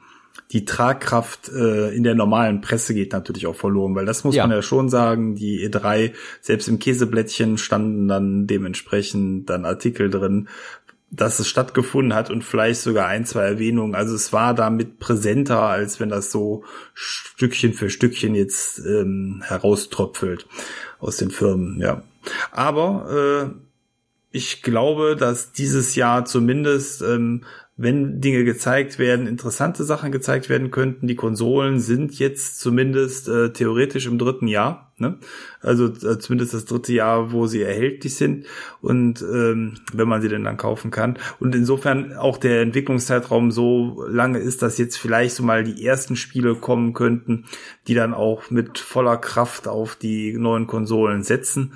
die Tragkraft äh, in der normalen Presse geht natürlich auch verloren, weil das muss ja. man ja schon sagen, die E3, selbst im Käseblättchen standen dann dementsprechend dann Artikel drin, dass es stattgefunden hat und vielleicht sogar ein, zwei Erwähnungen. Also es war damit präsenter, als wenn das so Stückchen für Stückchen jetzt ähm, herauströpfelt aus den Firmen, ja. Aber äh, ich glaube, dass dieses Jahr zumindest ähm, wenn Dinge gezeigt werden, interessante Sachen gezeigt werden könnten. Die Konsolen sind jetzt zumindest äh, theoretisch im dritten Jahr, ne? also äh, zumindest das dritte Jahr, wo sie erhältlich sind und ähm, wenn man sie denn dann kaufen kann. Und insofern auch der Entwicklungszeitraum so lange ist, dass jetzt vielleicht so mal die ersten Spiele kommen könnten, die dann auch mit voller Kraft auf die neuen Konsolen setzen.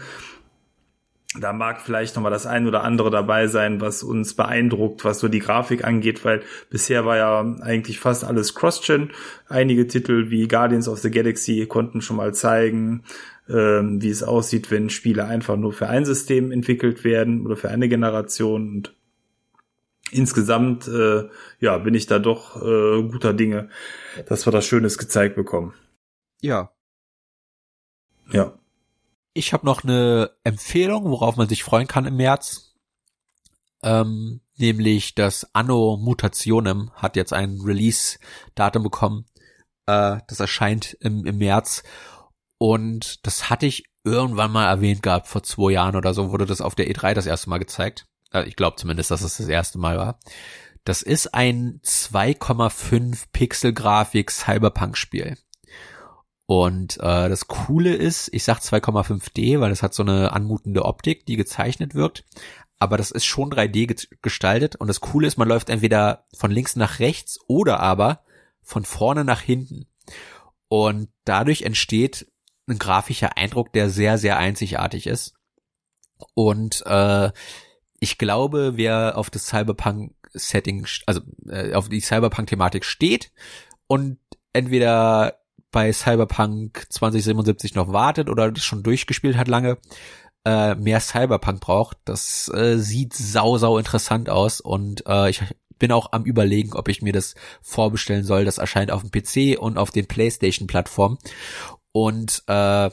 Da mag vielleicht noch mal das ein oder andere dabei sein, was uns beeindruckt, was so die Grafik angeht, weil bisher war ja eigentlich fast alles Cross-Gen. Einige Titel wie Guardians of the Galaxy konnten schon mal zeigen, ähm, wie es aussieht, wenn Spiele einfach nur für ein System entwickelt werden oder für eine Generation. Und insgesamt, äh, ja, bin ich da doch äh, guter Dinge, dass wir das Schönes gezeigt bekommen. Ja. Ja. Ich habe noch eine Empfehlung, worauf man sich freuen kann im März. Ähm, nämlich das Anno Mutationem hat jetzt ein Release-Datum bekommen. Äh, das erscheint im, im März. Und das hatte ich irgendwann mal erwähnt gehabt, vor zwei Jahren oder so wurde das auf der E3 das erste Mal gezeigt. Äh, ich glaube zumindest, dass es das erste Mal war. Das ist ein 2,5 Pixel Grafik Cyberpunk Spiel. Und äh, das Coole ist, ich sag 2,5D, weil das hat so eine anmutende Optik, die gezeichnet wirkt. Aber das ist schon 3D gestaltet. Und das Coole ist, man läuft entweder von links nach rechts oder aber von vorne nach hinten. Und dadurch entsteht ein grafischer Eindruck, der sehr, sehr einzigartig ist. Und äh, ich glaube, wer auf das Cyberpunk-Setting, also äh, auf die Cyberpunk-Thematik steht und entweder bei Cyberpunk 2077 noch wartet oder das schon durchgespielt hat lange, äh, mehr Cyberpunk braucht. Das äh, sieht sau, sau interessant aus und äh, ich bin auch am überlegen, ob ich mir das vorbestellen soll. Das erscheint auf dem PC und auf den PlayStation-Plattformen. Und äh,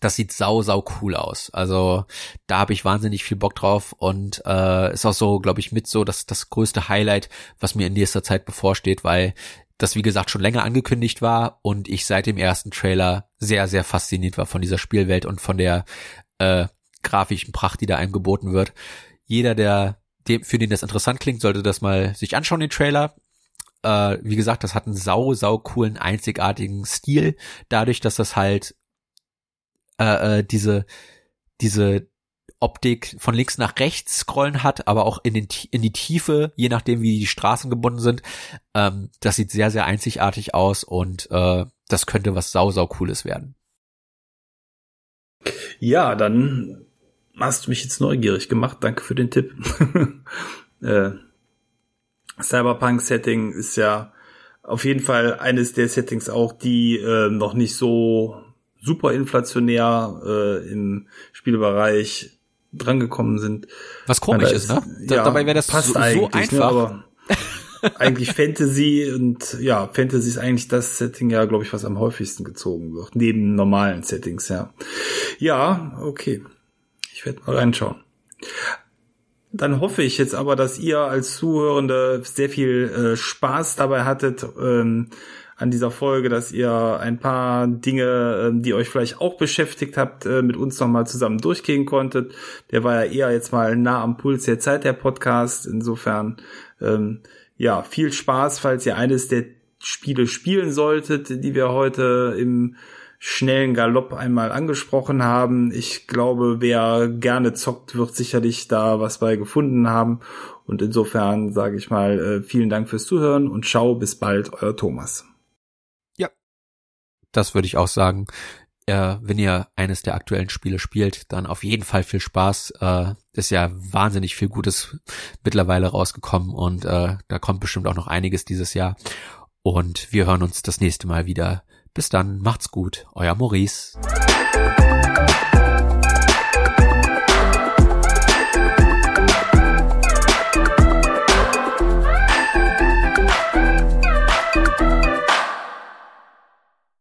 das sieht sau, sau cool aus. Also da habe ich wahnsinnig viel Bock drauf und äh, ist auch so, glaube ich, mit so das, das größte Highlight, was mir in nächster Zeit bevorsteht, weil das, wie gesagt, schon länger angekündigt war und ich seit dem ersten Trailer sehr, sehr fasziniert war von dieser Spielwelt und von der äh, grafischen Pracht, die da einem geboten wird. Jeder, der dem, für den das interessant klingt, sollte das mal sich anschauen, den Trailer. Äh, wie gesagt, das hat einen sau, sau coolen, einzigartigen Stil, dadurch, dass das halt äh, äh, diese, diese Optik von links nach rechts scrollen hat, aber auch in, den, in die Tiefe, je nachdem wie die Straßen gebunden sind. Ähm, das sieht sehr, sehr einzigartig aus und äh, das könnte was sau, sau cooles werden. Ja, dann hast du mich jetzt neugierig gemacht. Danke für den Tipp. äh, Cyberpunk-Setting ist ja auf jeden Fall eines der Settings auch, die äh, noch nicht so super inflationär äh, im Spielbereich drangekommen sind. Was komisch ist, ne? Da, ja, dabei wäre das passt so, so eigentlich, ne, einfach. Ne, aber eigentlich Fantasy und ja, Fantasy ist eigentlich das Setting ja, glaube ich, was am häufigsten gezogen wird, neben normalen Settings, ja. Ja, okay. Ich werde mal reinschauen. Dann hoffe ich jetzt aber, dass ihr als Zuhörende sehr viel äh, Spaß dabei hattet ähm, an dieser Folge, dass ihr ein paar Dinge, äh, die euch vielleicht auch beschäftigt habt, äh, mit uns nochmal zusammen durchgehen konntet. Der war ja eher jetzt mal nah am Puls der Zeit, der Podcast. Insofern, ähm, ja, viel Spaß, falls ihr eines der Spiele spielen solltet, die wir heute im schnellen Galopp einmal angesprochen haben. Ich glaube, wer gerne zockt, wird sicherlich da was bei gefunden haben. Und insofern sage ich mal, äh, vielen Dank fürs Zuhören und ciao, bis bald, euer Thomas. Das würde ich auch sagen. Äh, wenn ihr eines der aktuellen Spiele spielt, dann auf jeden Fall viel Spaß. Äh, ist ja wahnsinnig viel Gutes mittlerweile rausgekommen und äh, da kommt bestimmt auch noch einiges dieses Jahr. Und wir hören uns das nächste Mal wieder bis dann, macht's gut, euer Maurice.